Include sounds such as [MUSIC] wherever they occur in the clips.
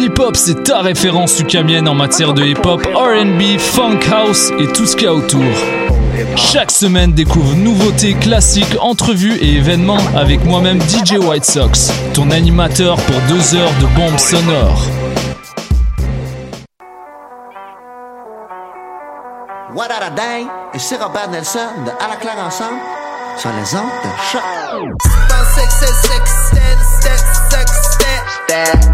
Hip-Hop, c'est ta référence ukamienne en matière de hip-hop, RB, funk house et tout ce qu'il y a autour. Chaque semaine, découvre nouveautés, classiques, entrevues et événements avec moi-même DJ White Sox, ton animateur pour deux heures de bombes sonores. What a day? Ici Robert Nelson de À la claire ensemble sur les ondes de choc. that.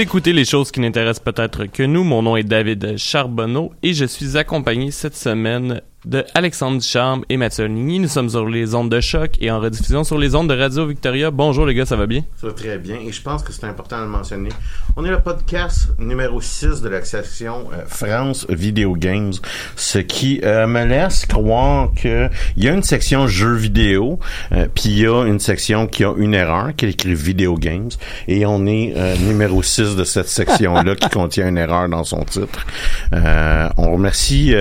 Écoutez les choses qui n'intéressent peut-être que nous. Mon nom est David Charbonneau et je suis accompagné cette semaine de Alexandre Ducharme et Mathieu Ligny. Nous sommes sur les ondes de choc et en rediffusion sur les ondes de Radio Victoria. Bonjour les gars, ça va bien? Ça va très bien et je pense que c'est important de le mentionner. On est le podcast numéro 6 de la section euh, France Video Games, ce qui euh, me laisse croire que il y a une section jeux vidéo, euh, puis il y a une section qui a une erreur, qui écrit Video Games, et on est numéro 6 de cette section-là qui [LAUGHS] contient une erreur dans son titre. on remercie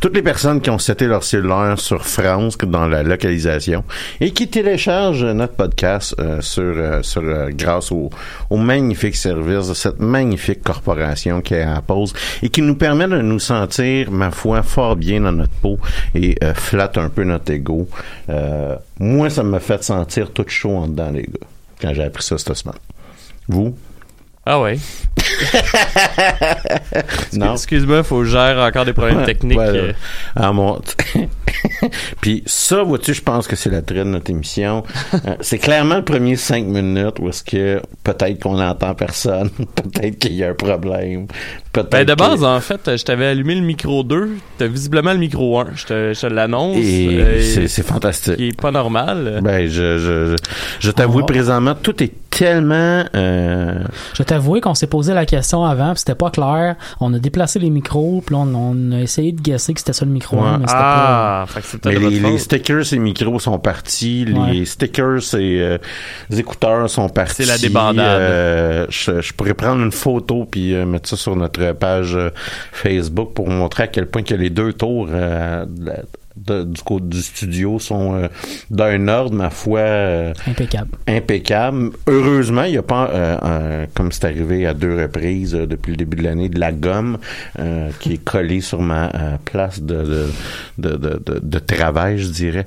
toutes les personnes ont seté leur cellulaire sur France dans la localisation et qui téléchargent notre podcast euh, sur, euh, sur euh, grâce au, au, magnifique service de cette magnifique corporation qui est à pause et qui nous permet de nous sentir, ma foi, fort bien dans notre peau et flatte un peu notre ego. moi, ça me fait sentir tout chaud en dedans, les gars, quand j'ai appris ça cette semaine. Vous? Ah ouais. [LAUGHS] non. Excuse-moi, faut gérer encore des problèmes techniques. Voilà. Ah, mon... [LAUGHS] [LAUGHS] Puis ça, vois-tu, je pense que c'est la traite de notre émission. Euh, c'est clairement le premier cinq minutes où est-ce que peut-être qu'on n'entend personne, [LAUGHS] peut-être qu'il y a un problème. Ben de base, en fait, je t'avais allumé le micro 2, t'as visiblement le micro 1. Je te, je l'annonce. Et euh, c'est fantastique. Qui est pas normal. Ben, je, je, je, je t'avoue oh. présentement, tout est tellement... Euh... Je t'avoue qu'on s'est posé la question avant, puis c'était pas clair. On a déplacé les micros, puis on, on, a essayé de guesser que c'était ça le micro ouais. 1, mais ah, pas... mais les, les, stickers et micros sont partis, ouais. les stickers et euh, les écouteurs sont partis. C'est la débandade. Euh, je, je, pourrais prendre une photo puis euh, mettre ça sur notre page euh, Facebook pour montrer à quel point que les deux tours euh, de, du côté du studio sont euh, d'un ordre, ma foi, euh, impeccable. Impeccable. Heureusement, il n'y a pas, euh, comme c'est arrivé à deux reprises depuis le début de l'année, de la gomme qui est collée sur ma place de de, de, de, de, travail, je dirais.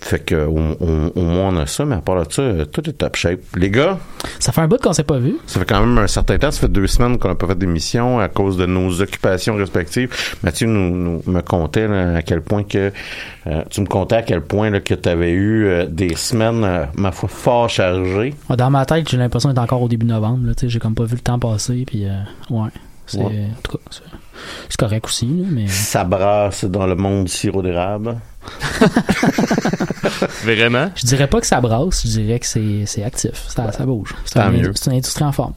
Fait que au, au, au, moins on a ça, mais à part de ça, tout est top shape. Les gars, ça fait un bout qu'on s'est pas vu. Ça fait quand même un certain temps. Ça fait deux semaines qu'on n'a pas fait d'émission à cause de nos occupations respectives. Mathieu nous, nous me contait là, à quel point que euh, tu me contais à quel point là, que tu avais eu euh, des semaines, euh, ma foi, fort chargées. Dans ma tête, j'ai l'impression d'être encore au début novembre. J'ai comme pas vu le temps passer. Puis ouais, c'est ouais. C'est correct aussi, là, mais ça brasse dans le monde sirop d'érable. [LAUGHS] Vraiment? Je dirais pas que ça brasse, je dirais que c'est actif. Ça, ça bouge. C'est un, une industrie en forme.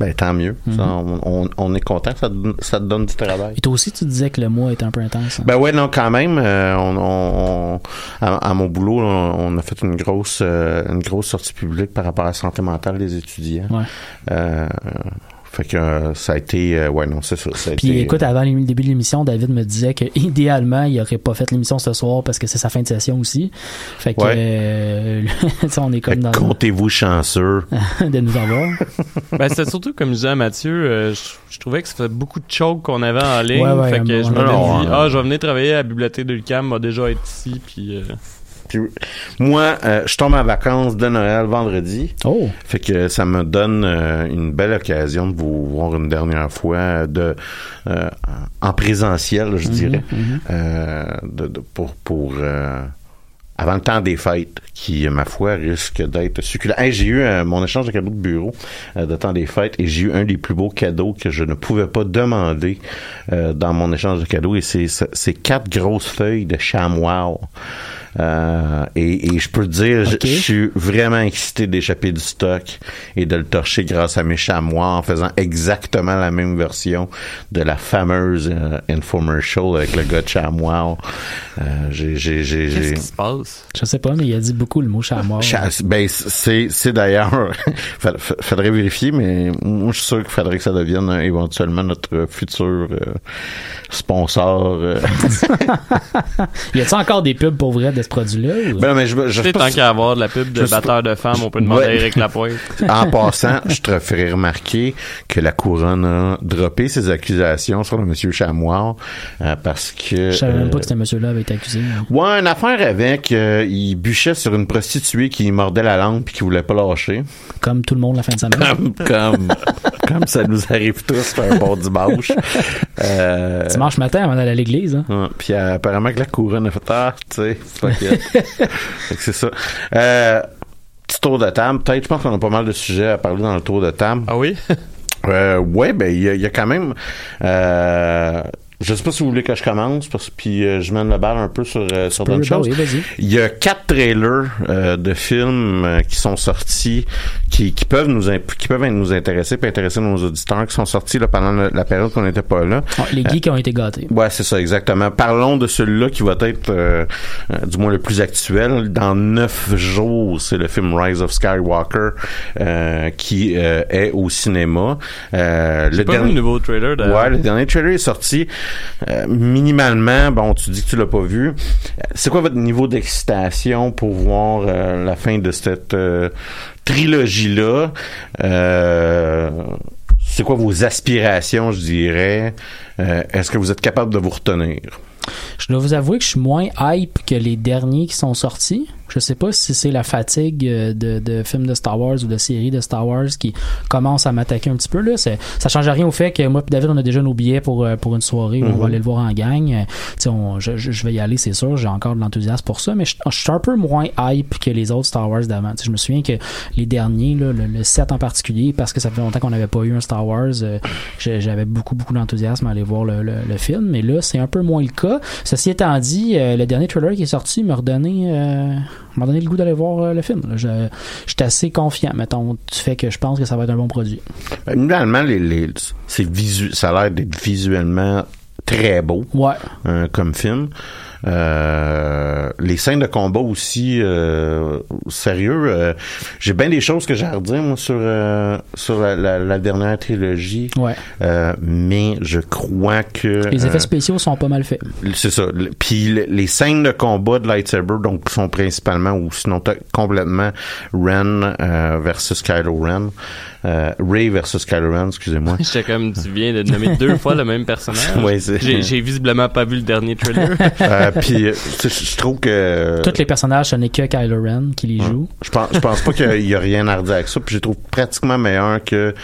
Ben, tant mieux. Mhm. Ça, on, on- on est content que ça, te donne- ça te donne du travail. Et toi aussi, tu disais que le mois était un peu intense. hein? Ben ouais, non, quand même. euh, on, on- on- à, à mon boulot, là, on a fait une grosse, euh, une grosse sortie publique par rapport à la santé mentale des étudiants. Ouais. Euh, fait que euh, ça a été, euh, ouais, non, c'est ça. ça a Puis été- écoute, avant le début de l'émission, David me disait que idéalement, il aurait pas fait l'émission ce soir parce que c'est sa fin de session aussi. Fait que Ouais. euh, [LAUGHS] tu sais, on est comme dans comptez-vous chanceux. [LAUGHS] de nous avoir. [LAUGHS] Ben, c'était surtout, comme je disais à Mathieu, euh, je, je trouvais que ça fait beaucoup de choke qu'on avait en ligne. Ouais, ouais, fait que bon- je m'avais Non, dit, hein. ah, je vais venir travailler à la bibliothèque de l'UQAM, va déjà être ici, puis... euh, Puis, moi, euh, je tombe en vacances de Noël vendredi. Oh! Fait que ça me donne euh, une belle occasion de vous voir une dernière fois de euh, en présentiel, je dirais, euh, de, de- pour pour avant le temps des fêtes, qui ma foi risque d'être succulent. Hey, j'ai eu euh, mon échange de cadeaux de bureau euh, de temps des fêtes et j'ai eu un des plus beaux cadeaux que je ne pouvais pas demander euh, dans mon échange de cadeaux et c'est c'est quatre grosses feuilles de chamois. Euh, et, et je peux te dire, je- je suis vraiment excité d'échapper du stock et de le torcher grâce à mes chamois en faisant exactement la même version de la fameuse euh, infomercial avec le gars de chamois. Euh, j'ai, j'ai, j'ai, Qu'est-ce qui se passe? Je sais pas, mais il a dit beaucoup le mot chamois. Cha- ben c'est c'est d'ailleurs [LAUGHS] fa- fa- faudrait vérifier mais moi je suis sûr qu'il faudrait que ça devienne euh, éventuellement notre futur euh, sponsor euh. [LAUGHS] Y a-t-il encore des pubs pour vrai de ce produit-là? ou- ben non, mais je, je, Tu sais, tant qu'à avoir de la pub de batteur de femmes, on peut demander Ouais. à Eric Lapointe. [LAUGHS] en passant, je te ferai remarquer que la couronne a droppé ses accusations sur le monsieur Chamois euh, parce que Je savais même pas euh, que ce monsieur-là avait été accusé. Ouais, une affaire avec, euh, il bûchait sur une prostituée qui mordait la langue puis qui voulait pas lâcher. Comme tout le monde la fin de semaine. Comme, comme, [LAUGHS] comme ça nous arrive tous un bon dimanche. Euh, Dimanche matin avant d'aller à l'église. Hein. Ouais, Puis euh, apparemment que la couronne a fait ah, tu sais, [LAUGHS] que c'est ça. Euh, petit tour de table, peut-être, je pense qu'on a pas mal de sujets à parler dans le tour de table. Ah oui? Euh, ouais, ben il y, a- il y a quand même. Euh, je sais pas si vous voulez que je commence, parce puis euh, je mène le bal un peu sur euh, sur d'autres choses. oui, vas-y. Il y a quatre trailers euh, de films euh, qui sont sortis, qui, qui peuvent nous qui peuvent nous intéresser, puis intéresser nos auditeurs, qui sont sortis là, pendant la période qu'on n'était pas là. Ah, les geeks ont été gâtés. Ouais, c'est ça, exactement. Parlons de celui-là qui va être, euh, euh, du moins le plus actuel. Dans neuf jours, c'est le film Rise of Skywalker euh, qui euh, est au cinéma. Euh, J'ai pas vu le nouveau trailer. Ouais, le dernier trailer est sorti. Euh, minimalement, bon, tu dis que tu l'as pas vu. Euh, C'est quoi votre niveau d'excitation pour voir euh, la fin de cette trilogie-là? C'est quoi vos aspirations, je dirais? Est-ce que vous êtes capable de vous retenir? Je dois vous avouer que je suis moins hype que les derniers qui sont sortis. Je sais pas si c'est la fatigue euh, de, de films de Star Wars ou de séries de Star Wars qui commence à m'attaquer un petit peu. Là. Ça change rien au fait que moi et David, on a déjà nos billets pour, euh, pour une soirée où on Mhm. va aller le voir en gang. Euh, on- je, je- vais y aller, c'est sûr. J'ai encore de l'enthousiasme pour ça, mais je, je suis un peu moins hype que les autres Star Wars d'avant. Je me souviens que les derniers, là, le, le 7 en particulier, parce que ça fait longtemps qu'on n'avait pas eu un Star Wars, euh, j'avais beaucoup, beaucoup d'enthousiasme à aller voir le, le- le film. Mais là, c'est un peu moins le cas. Ceci étant dit, euh, le dernier trailer qui est sorti m'a redonné, euh, m'a donné le goût d'aller voir euh, le film. Je, je suis assez confiant, mettons, du fait que je pense que ça va être un bon produit. Ben, Évidemment, les, les, c'est visu, ça a l'air d'être visuellement très beau Ouais. euh, comme film. Euh, les scènes de combat aussi, euh, sérieux. euh, j'ai bien des choses que j'ai à redire moi sur euh, sur la, la- la dernière trilogie, Ouais. Euh, mais je crois que Les effets spéciaux sont pas mal faits. c'est ça. Puis le- les scènes de combat de lightsaber donc sont principalement ou sinon complètement Ren euh, versus Kylo Ren, euh, Ray versus Kylo Ren, excusez-moi. [LAUGHS] J'étais comme, tu viens de nommer deux fois le même personnage. [LAUGHS] Ouais, c'est- J'ai j'ai visiblement pas vu le dernier trailer. [LAUGHS] Euh, puis euh, tu sais, je trouve que Tous les personnages, ce n'est que Kylo Ren qui les joue. je pense je pense pas qu'il y a rien à redire avec ça. Puis je les trouve pratiquement meilleur que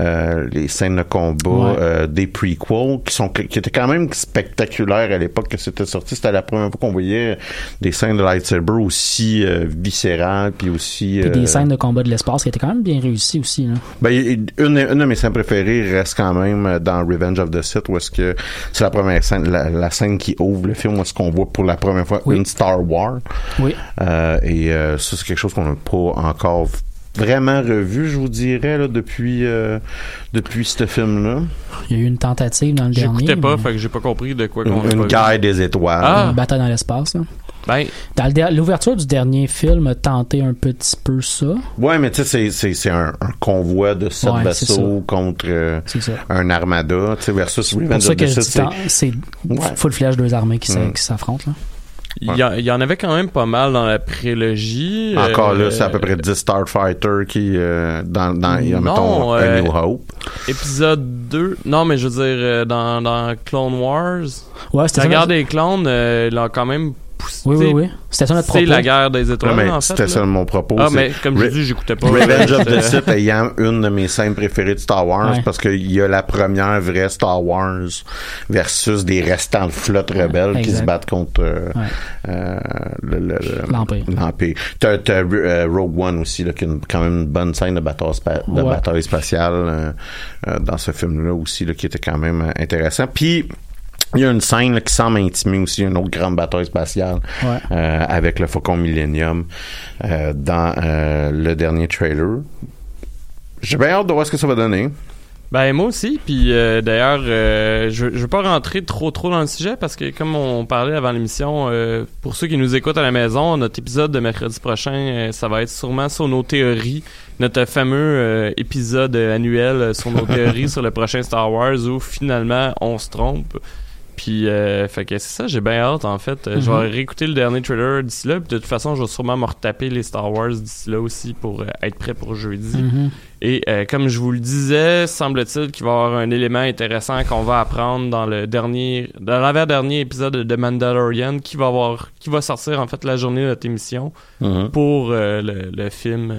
euh, les scènes de combat Ouais. euh, des prequels qui sont qui étaient quand même spectaculaires à l'époque que c'était sorti. C'était la première fois qu'on voyait des scènes de lightsaber aussi euh, viscérales puis aussi Puis euh, des scènes de combat de l'espace qui étaient quand même bien réussies aussi. Là. Ben, une, une de mes scènes préférées reste quand même euh, dans Revenge of the Sith, où est-ce que c'est la première scène, la, la scène qui ouvre le film, où est-ce qu'on voit pour la première fois Oui. une Star Wars. Oui. Euh, et euh, ça, c'est quelque chose qu'on n'a pas encore vraiment revu, je vous dirais, là, depuis, euh, depuis ce film-là. Il y a eu une tentative dans le dernier. J'écoutais pas, mais- fait que j'ai pas compris de quoi qu'on Une, guerre des étoiles. Ah. Une bataille dans l'espace. Ben, Dans l'ouverture du dernier film a tenté un petit peu ça. Ouais, mais tu sais, c'est- c'est c'est un, un convoi de sept Ouais, vaisseaux contre euh, un armada, tu sais, versus Revenge of the Sith. c'est- full flash deux armées qui Mm. s'affrontent. là. il y, a- il y en avait quand même pas mal dans la prélogie. Encore Euh, là, c'est à peu près 10 Starfighter qui, euh, dans, dans il y a, Non, mettons, A euh, New Hope. Épisode 2. Non, mais je veux dire, euh, dans, dans Clone Wars, Ouais, c'était des clones, euh, ils l'ont quand même. Oui, oui, oui. C'était ça notre C'est propos. la guerre des étoiles, c'était ça mon propos. Ah, c'est mais comme je dis, j'écoutais pas. Revenge of the Sith ayant une de mes scènes préférées de Star Wars Ouais. parce qu'il y a la première vraie Star Wars versus des restants de flotte rebelles qui se battent contre euh, euh, le- le- le- L'Empire. l'Empire. T'as, euh, Rogue One aussi là, qui a une- quand même une bonne scène de bataille, spa- de Ouais. bataille spatiale euh, euh, dans ce film-là aussi là, qui était quand même intéressant. Puis il y a une scène là, qui semble intimer aussi une autre grande bataille spatiale Ouais. euh, avec le Faucon Millennium euh, dans euh, le dernier trailer. J'ai bien hâte de voir ce que ça va donner. Ben moi aussi, puis euh, d'ailleurs, euh, je, je veux pas rentrer trop trop dans le sujet parce que comme on parlait avant l'émission, euh, pour ceux qui nous écoutent à la maison, notre épisode de mercredi prochain, euh, ça va être sûrement sur nos théories, notre fameux euh, épisode annuel sur nos théories [LAUGHS] sur le prochain Star Wars où finalement on se trompe. Puis, euh, fait que c'est ça, j'ai bien hâte en fait. Euh, Je vais Mhm. réécouter le dernier trailer d'ici là, puis de toute façon, je vais sûrement me retaper les Star Wars d'ici là aussi pour euh, être prêt pour jeudi. Mhm. Et euh, comme je vous le disais, semble-t-il qu'il va y avoir un élément intéressant qu'on va apprendre dans le dernier, dans l'avant-dernier épisode de Mandalorian, qui va avoir, qui va sortir en fait la journée de notre émission pour euh, le, le film.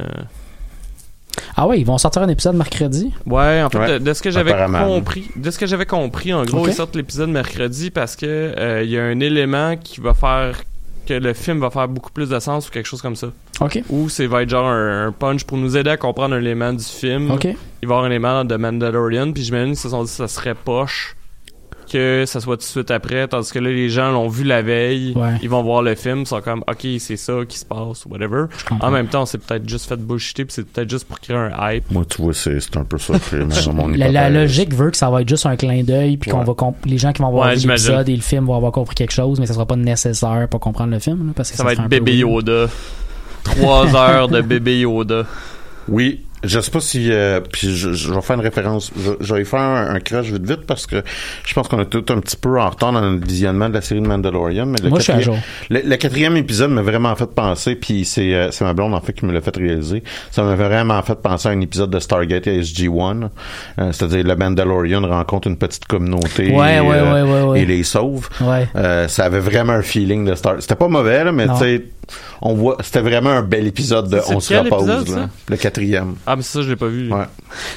Ah ouais, ils vont sortir un épisode mercredi? Ouais, en fait, Ouais, de, de ce que j'avais compris, de ce que j'avais compris, en gros, ils sortent l'épisode mercredi parce que euh, il y a un élément qui va faire que le film va faire beaucoup plus de sens ou quelque chose comme ça. OK. Ou c'est va être genre un, un punch pour nous aider à comprendre un élément du film. OK. il va y avoir un élément de Mandalorian, puis j'imagine qu'ils se sont dit que ça serait poche que ça soit tout de suite après, tandis que là, les gens l'ont vu la veille, Ouais. ils vont voir le film, ils sont comme, ok, c'est ça qui se passe, ou whatever. En même temps, c'est peut-être juste fait bullshiter, puis c'est peut-être juste pour créer un hype. Moi, tu vois, c'est, c'est un peu ça. [LAUGHS] mon La, la logique veut que ça va être juste un clin d'œil, puis qu'on Ouais. va comp- les gens qui vont voir Ouais, l'épisode et le film vont avoir compris quelque chose, mais ça sera pas nécessaire pour comprendre le film, là, parce que Ça va serait être bébé. Yoda. [LAUGHS] Trois heures de bébé Yoda. Oui. Je sais pas si euh, puis je, je vais faire une référence. Je, je vais faire un, un crash vite vite parce que je pense qu'on est tout un petit peu en retard dans le visionnement de la série de Mandalorian. Mais le Moi, je suis à quatrième- jour. Le, le quatrième épisode m'a vraiment fait penser, puis c'est euh, c'est ma blonde en fait qui me l'a fait réaliser. Ça m'a vraiment fait penser à un épisode de Stargate SG-1, euh, c'est-à-dire le Mandalorian rencontre une petite communauté Ouais, et, ouais, euh, ouais, ouais, ouais. et les sauve. Ouais. Euh, ça avait vraiment un feeling de Star. C'était pas mauvais là, mais tu sais, on voit, c'était vraiment un bel épisode de On se repose épisode, là. ça? Le quatrième. Ah, mais ça, je l'ai pas vu. Ouais.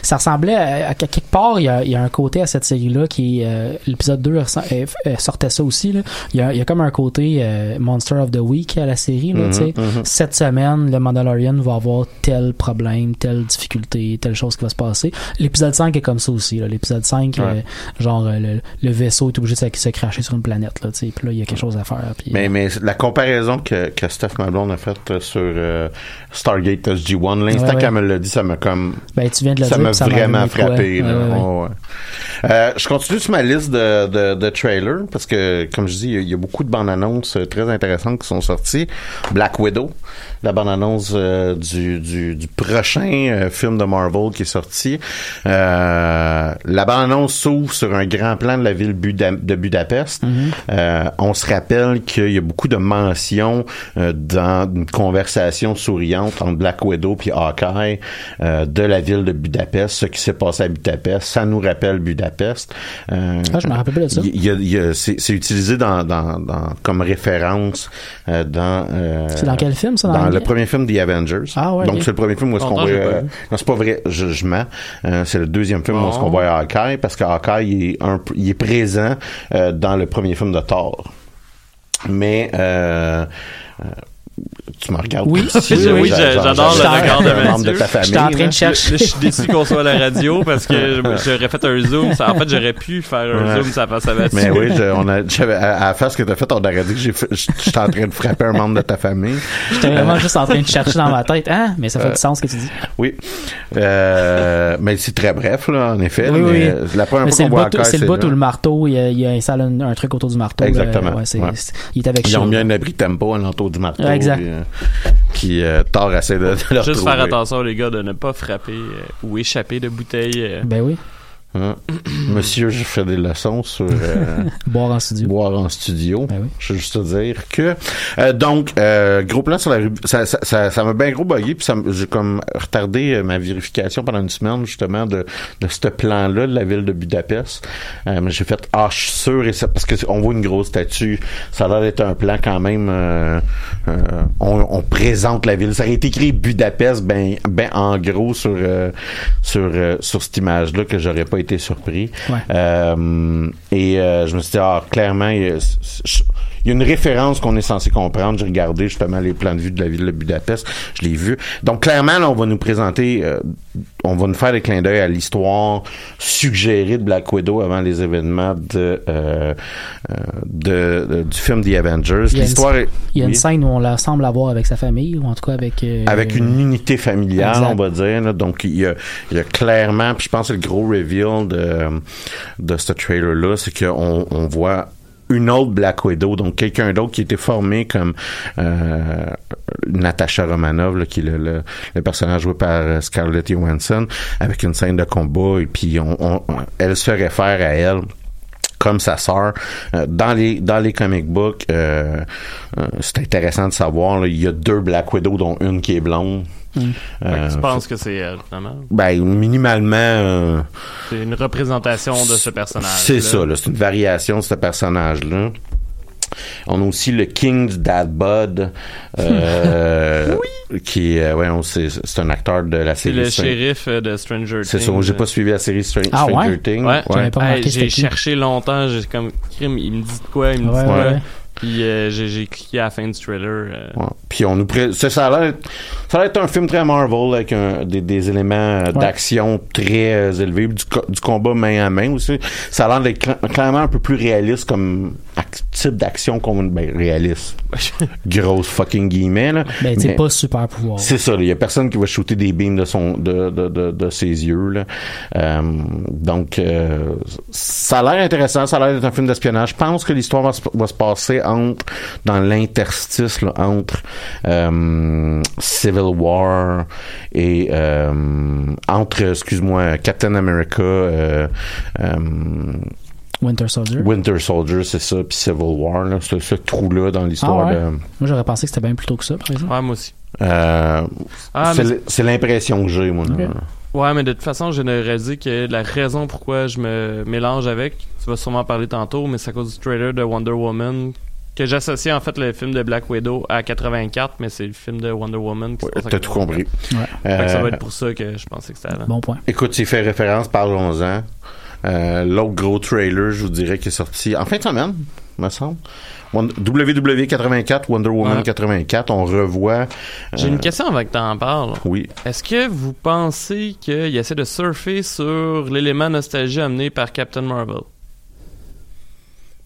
Ça ressemblait à, à quelque part, il y a, il y a un côté à cette série-là qui, euh, l'épisode 2 ressent- euh, euh, sortait ça aussi, là. Il y a, il y a comme un côté euh, Monster of the Week à la série, là, Mhm, sais. mhm. Cette semaine, le Mandalorian va avoir tel problème, telle difficulté, telle chose qui va se passer. L'épisode 5 est comme ça aussi, là. L'épisode 5, Ouais. euh, genre, le, le vaisseau est obligé de se, cracher sur une planète, là. Puis là, il y a quelque chose à faire. Puis, Mais, mais la comparaison que, que Steph Mablon a faite sur euh, Stargate SG-1, l'instant Ouais, ouais. qu'elle me l'a dit, ça m'a comme ben, tu viens de le ça m'a vraiment frappé. Ouais, ouais, ouais. Euh, je continue sur ma liste de, de, de trailers parce que, comme je dis, il y y, a beaucoup de bandes annonces euh, très intéressantes qui sont sorties. Black Widow, la bande annonce euh, du, du, du prochain euh, film de Marvel qui est sorti. Euh, la bande annonce s'ouvre sur un grand plan de la ville Buda- de Budapest. Euh, on se rappelle qu'il y a beaucoup de mentions dans une conversation souriante entre Black Widow puis Hawkeye de la ville de Budapest, ce qui s'est passé à Budapest. Ça nous rappelle Budapest. Ah, je me rappelle pas de ça. il y a- il y a- c'est utilisé dans, dans, dans- comme référence dans euh, C'est dans quel film, ça, dans dans le- le premier film des Avengers. Ah, ouais, donc c'est le premier film où est-ce qu'on voit euh, non c'est pas vrai je, je mens. Euh, c'est le deuxième film où est-ce qu'on voit Hawkeye parce que Hawkeye il est, un, il est présent euh, dans le premier film de Thor. Mais euh, euh, Tu me regardes Oui. si, Oui, oui, j'adore le regard de membre de Mathieu. ta famille. J'étais en train de chercher. Là, je suis déçu qu'on soit à la radio parce que je- j'aurais fait un zoom. Ça- en fait, j'aurais pu faire un Ouais. zoom, ça passe à Mathieu. Mais oui, je- on a, j'avais- à, à la face que t'as fait, on aurait dit que j'ai j'étais en train de frapper un membre de ta famille. J'étais vraiment juste en train de chercher dans ma tête. Ah, mais ça fait du sens ce que tu dis. Oui. Euh, mais c'est très bref, là, en effet. Oui, mais oui. euh, La première Mais fois c'est qu'on le voit bout, encore, c'est le bout marteau, il, y a- il y a installé un, un truc autour du marteau. Exactement. Euh, il est avec Ils ont mis un abri tempo à l'entour du marteau. Exact. Puis, euh, euh, Thor essaie de, de le Juste faire attention, les gars, de ne pas frapper euh, ou échapper de bouteilles. euh. Ben oui. Hein? [CLEARS THROAT] Monsieur, je fais des leçons sur euh, [LAUGHS] Boire en studio. boire en studio. Ben oui. Je veux juste te dire que euh, donc euh, gros plan sur la rue. Ça ça ça ça m'a bien gros bugué puis ça j'ai comme retardé euh, ma vérification pendant une semaine justement de de ce plan là de la ville de Budapest. Euh, mais j'ai fait ah je suis sûr et ça parce que on voit une grosse statue. Ça a l'air d'être un plan quand même. euh, euh, on, on présente la ville. Ça aurait été écrit Budapest ben ben en gros sur euh, sur euh, sur cette image là que j'aurais pas été surpris. Ouais. Euh, et euh, je me suis dit, ah, clairement, a, il y a une référence qu'on est censé comprendre. J'ai regardé justement les plans de vue de la ville de Budapest. Je l'ai vu. Donc, clairement, là, on va nous présenter, euh, on va nous faire des clins d'œil à l'histoire suggérée de Black Widow avant les événements de, euh, euh, de, de- du film The Avengers. Il y a une- L'histoire est- Il y a une scène où on la semble avoir avec sa famille, ou en tout cas avec. euh, avec une unité familiale, Exact. on va dire. là. Donc, il y a, il y a clairement, puis je pense que le gros reveal de, de ce trailer-là, c'est qu'on on voit une autre Black Widow, donc quelqu'un d'autre qui était formé comme euh, Natasha Romanoff, là, qui est le, le, personnage joué par euh, Scarlett Johansson, avec une scène de combat, et puis on, on- elle se réfère à elle comme sa sœur. Euh, dans les dans les comic books, euh, euh, c'est intéressant de savoir. là, il y a deux Black Widow, dont une qui est blonde. Euh, je pense que c'est elle, finalement. ben minimalement, euh, C'est une représentation de ce personnage. c'est ça. là, C'est une variation de ce personnage-là. On a aussi le King's Dad Bud, euh, [LAUGHS] qui est, euh, ouais, on- c'est c'est un acteur de la C'est série. le Str- shérif euh, de Stranger Things. C'est ça. J'ai pas suivi la série Str- Ah, ouais? Stranger Things. Ouais, pas Hey, remarqué j'ai qui? cherché longtemps, j'ai comme crime, il me dit de quoi, il me Ouais, dit de quoi. Puis euh, j'ai cliqué à la fin du trailer. euh, Ouais. Puis on nous pré- ça, ça a l'air ça a l'air être un film très Marvel avec un- des, des éléments euh, d'action très élevés du, co- du combat main à main aussi ça a l'air d'être cla- clairement un peu plus réaliste comme ac- type d'action qu'on ben, réaliste [LAUGHS] grosse fucking guillemets là Ben, tu sais, Mais- pas super pouvoir. c'est ça, il y a personne qui va shooter des beams de son de, de, de, de ses yeux là. Euh, donc euh, ça a l'air intéressant, ça a l'air d'être un film d'espionnage. Je pense que l'histoire va, se- va se passer entre dans l'interstice là, entre euh, Civil War et euh, entre excuse-moi Captain America euh, euh, Winter Soldier. Winter Soldier, c'est ça, puis Civil War là, ce, ce trou là dans l'histoire Ah ouais? de Moi, j'aurais pensé que c'était bien plus tôt que ça, par exemple. Ouais, moi aussi. euh, Ah, c'est mais- l- c'est l'impression que j'ai moi. là. Ouais, mais de toute façon, j'ai réalisé que la raison pourquoi je me mélange avec, tu vas sûrement parler tantôt, mais c'est à cause du trailer de Wonder Woman que j'associe en fait le film de Black Widow à 84, mais c'est le film de Wonder Woman. qui Ouais, T'as tout 84. compris. Ouais. Ça Euh, va être pour ça que je pensais que c'était avant. Bon point. Écoute, s'il fait référence, parlons-en. Euh, L'autre gros trailer, je vous dirais, qui est sorti en fin de semaine, me semble. Won- WW84, Wonder Woman Ouais. 84, on revoit. J'ai euh, une question avant que t'en parles. Oui. Est-ce que vous pensez qu'il essaie de surfer sur l'élément nostalgie amené par Captain Marvel?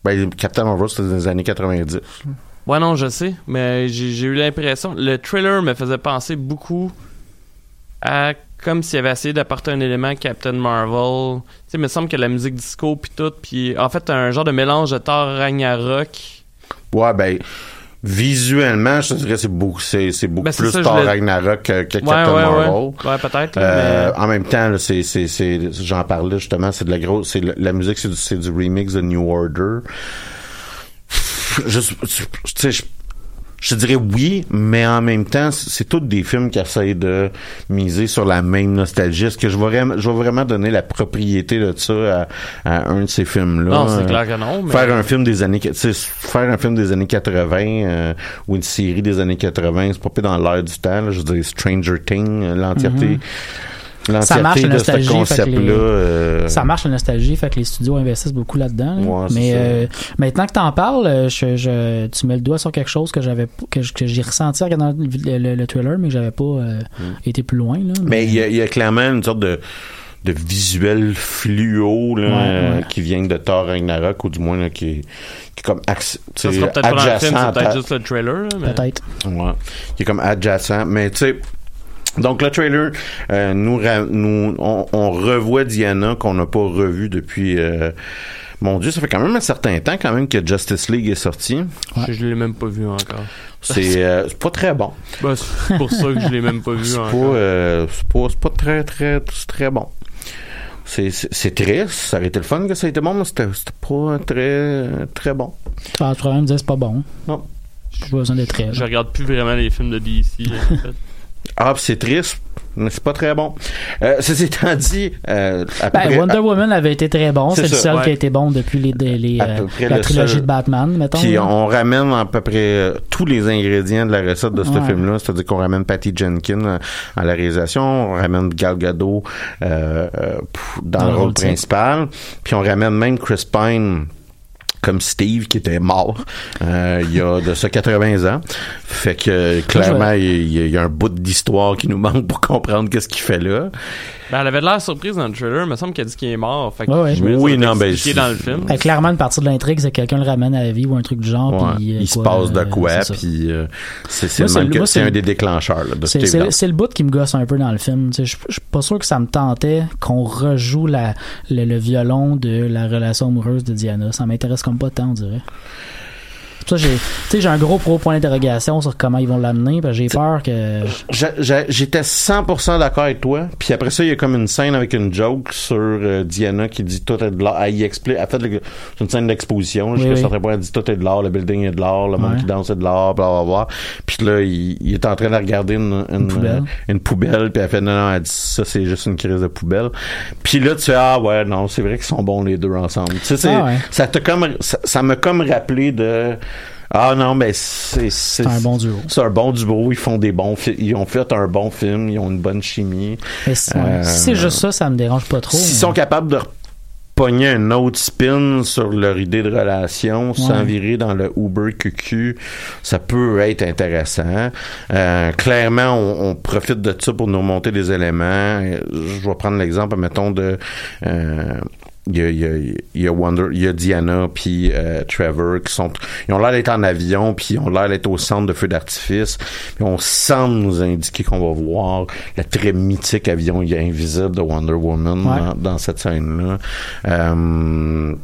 Ben, Captain Marvel, c'était dans les années 90. Ouais, non, je sais, mais j'ai eu l'impression. Le trailer me faisait penser beaucoup à comme s'il avait essayé d'apporter un élément Captain Marvel. Tu sais, il me semble que la musique disco puis tout, puis en fait un genre de mélange de Thor Ragnarok. Ouais, ben, visuellement, je te dirais, c'est beaucoup, c'est, c'est beaucoup Ben, c'est plus ça, Thor Ragnarok que, que Ouais, Captain ouais, Marvel. ouais. Ouais, peut-être. Euh, mais- en même temps, là, c'est, c'est, c'est, j'en parlais justement, c'est de la grosse, c'est le- la musique, c'est du, c'est du remix de New Order. Je, tu sais, je, dirais oui, mais en même temps, c'est tous des films qui essayent de miser sur la même nostalgie. Est-ce que je vais vraiment, je vais vraiment donner la propriété de ça à, à un de ces films-là? Non, c'est Euh, clair que non. Mais... Faire un film des années, faire un film des années 80 euh, ou une série des années 80, c'est pas dans l'air du temps. là. je dire, Stranger Things, euh, l'entièreté. Ça marche la nostalgie. fait que concept-là. les- euh, Ça marche la nostalgie, fait que les studios investissent beaucoup là-dedans. Ouais, Mais ça. euh, maintenant que t'en parles, euh, je, je- tu mets le doigt sur quelque chose que j'avais que, j'ai ressenti en regardant le, le, le trailer, mais que j'avais pas euh, été plus loin. Là, Mm. Mais il y, a- il y a clairement une sorte de, de visuel fluo là, Ouais, euh, ouais. qui vient de Thor Ragnarok, ou du moins là, qui, est, qui est comme acc- Ça sera peut-être pas dans le adjacent film, c'est peut-être juste le trailer. là, mais- peut-être. Ouais. Qui est comme adjacent. Mais tu sais, donc le trailer, euh, nous, nous on, on revoit Diana qu'on n'a pas revu depuis. euh, mon Dieu, ça fait quand même un certain temps quand même que Justice League est sorti. Je, je l'ai même pas vu encore. C'est euh, c'est pas très bon. Bah, c'est pour ça que je l'ai même pas vu C'est pas, encore. euh, c'est pas, très, très, c'est très bon. C'est, triste. Ça aurait été le fun que ça ait été bon, mais c'était, pas très, très bon. Ah, tu même dire que c'est pas bon. Non. J'ai pas besoin d'être très. Je regarde plus vraiment les films de DC. en fait. [LAUGHS] Ah, c'est triste, mais c'est pas très bon. Euh, ceci étant dit, euh, Ben, Wonder Woman avait été très bon. C'est le ça, seul ouais. qui a été bon depuis les, les- les, À euh, la le trilogie seul. de Batman, mettons. Puis on ramène à peu près euh, tous les ingrédients de la recette de ce Ouais. film-là, c'est-à-dire qu'on ramène Patty Jenkins euh, à la réalisation, on ramène Gal Gadot euh, euh, dans, Dans le le rôle principal, puis on ramène même Chris Pine comme Steve qui était mort euh, il y a de ça 80 ans. Fait que clairement il y, a- il y a un bout d'histoire qui nous manque pour comprendre qu'est-ce qu'il fait là. Ben, elle avait de l'air surprise dans le trailer. Il me semble qu'elle dit qu'il est mort. Fait que Ouais, ouais. Oui, non, ben, c'est- dans le film. Ben, clairement, une partie de l'intrigue, c'est que quelqu'un le ramène à la vie ou un truc du genre. Ouais, puis, euh, il se quoi, passe de euh, quoi puis euh, c'est le le- un des déclencheurs de C'est- c'est le bout qui me gosse un peu dans le film. Je je suis pas sûr que ça me tentait qu'on rejoue la, le, le violon de la relation amoureuse de Diana. Ça m'intéresse comme pas tant, on dirait. Ça, j'ai, tu sais, j'ai un gros gros point d'interrogation sur comment ils vont l'amener, parce que j'ai peur que. J'étais 100% d'accord avec toi. Puis après ça, il y a comme une scène avec une joke sur euh, Diana qui dit tout est de l'art. Elle explique. Elle fait le- une scène d'exposition. Jusqu'à Oui, oui. point, elle dit tout est de l'art, le building est de l'art, le monde qui danse est de l'art, bla bla bla. Puis là, il, il est en train de regarder une, une, poubelle. euh, une poubelle. Puis elle fait non, non, elle dit ça, c'est juste une crise de poubelle. Puis là, tu fais ah ouais, non, c'est vrai qu'ils sont bons les deux ensemble. Tu sais, Ah ouais. ça t'a comme, ça ça m'a comme rappelé de. Ah non, mais c'est c'est un bon duo. c'est un bon duo, ils font des bons ils ont fait un bon film, ils ont une bonne chimie. Mais si, Euh, c'est juste ça, ça me dérange pas trop. S'ils mais- sont capables de pogner un autre spin sur leur idée de relation sans Ouais. virer dans le Uber QQ, ça peut être intéressant. Euh, clairement, on, on profite de ça pour nous remonter des éléments. Euh, Je vais prendre l'exemple, mettons, de... euh, il y a, il y, a, il y a Wonder, il y a Diana puis euh, Trevor qui sont, ils ont l'air d'être en avion puis ils ont l'air d'être au centre de feu d'artifice. Puis on semble nous indiquer qu'on va voir le très mythique avion invisible de Wonder Woman Ouais. dans, dans cette scène-là. Euh,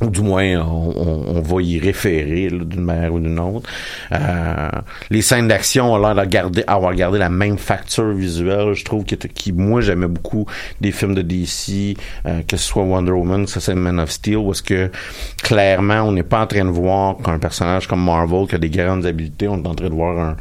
ou du moins, on, on- va y référer d'une manière ou d'une autre. Euh, les scènes d'action ont l'air de garder, avoir gardé la même facture visuelle. Je trouve que qui moi j'aimais beaucoup des films de DC, euh, que ce soit Wonder Woman, que ce soit Man of Steel, où est-ce que clairement on n'est pas en train de voir qu'un personnage comme Marvel qui a des grandes habiletés, on est en train de voir un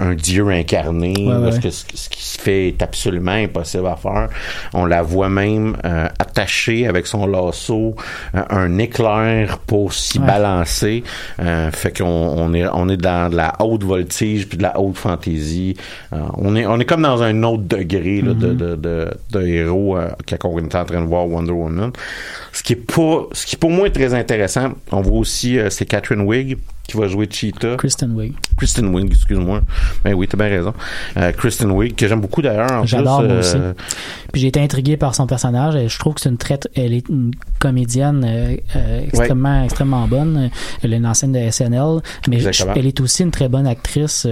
un dieu incarné, Ouais, ouais. que ce, ce qui se fait est absolument impossible à faire. On la voit même euh, attachée avec son lasso euh, un éclair pour s'y Ouais. balancer. Euh, fait qu'on on est on est dans de la haute voltige puis de la haute fantaisie. Euh, on est on est comme dans un autre degré là, de, de, de, de héros euh, quand on est en train de voir Wonder Woman. Ce qui est pas ce qui pour moi est très intéressant. On voit aussi euh, c'est Catherine Wigg qui va jouer Cheetah. Kristen Wiig. Kristen Wiig, excuse-moi. Ben oui, t'as bien raison. Euh, Kristen Wiig, que j'aime beaucoup d'ailleurs. J'adore, moi euh, aussi. Puis j'ai été intrigué par son personnage. Je trouve que c'est une traite. Elle est une comédienne euh, euh, extrêmement, extrêmement bonne. Elle est une ancienne de SNL, mais je- elle est aussi une très bonne actrice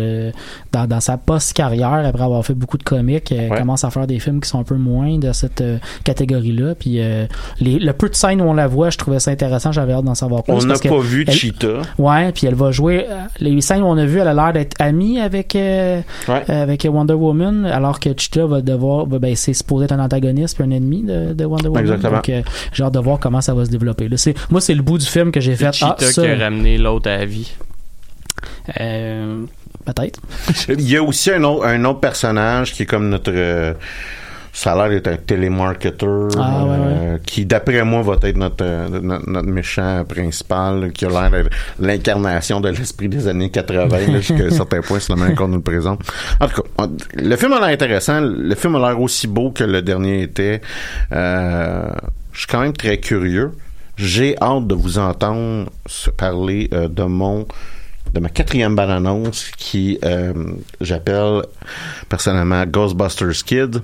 dans, dans sa post-carrière. Après avoir fait beaucoup de comiques, elle Ouais. commence à faire des films qui sont un peu moins de cette catégorie-là. Puis les, le peu de scènes où on la voit, je trouvais ça intéressant. J'avais hâte d'en savoir plus. On n'a pas vu elle- Cheetah. Ouais, puis elle va jouer. euh, Les scènes où on a vu, elle a l'air d'être amie avec euh, Ouais. euh, avec Wonder Woman, alors que Cheetah va devoir, va- ben, c'est supposé être un antagoniste puis un ennemi de, de Wonder Woman. Exactement. Donc, euh, j'ai hâte de voir comment ça va se développer. Là, c'est, moi, c'est le bout du film que j'ai fait. C'est Ah, Cheetah ça, qui a ramené l'autre à la vie. euh, peut-être. [LAUGHS] Il y a aussi un autre, un autre personnage qui est comme notre euh, Ça a l'air d'être un télémarketeur Ah, ouais, euh, qui, d'après moi, va être notre, euh, notre, notre méchant principal, qui a l'air d'être l'incarnation de l'esprit des années 80, là, [LAUGHS] jusqu'à un certain point, c'est la manière qu'on nous le présente. En tout cas, on- le film a l'air intéressant. Le film a l'air aussi beau que le dernier était. Euh, je suis quand même très curieux. J'ai hâte de vous entendre parler euh, de mon de ma quatrième bande-annonce qui euh, j'appelle personnellement Ghostbusters Kid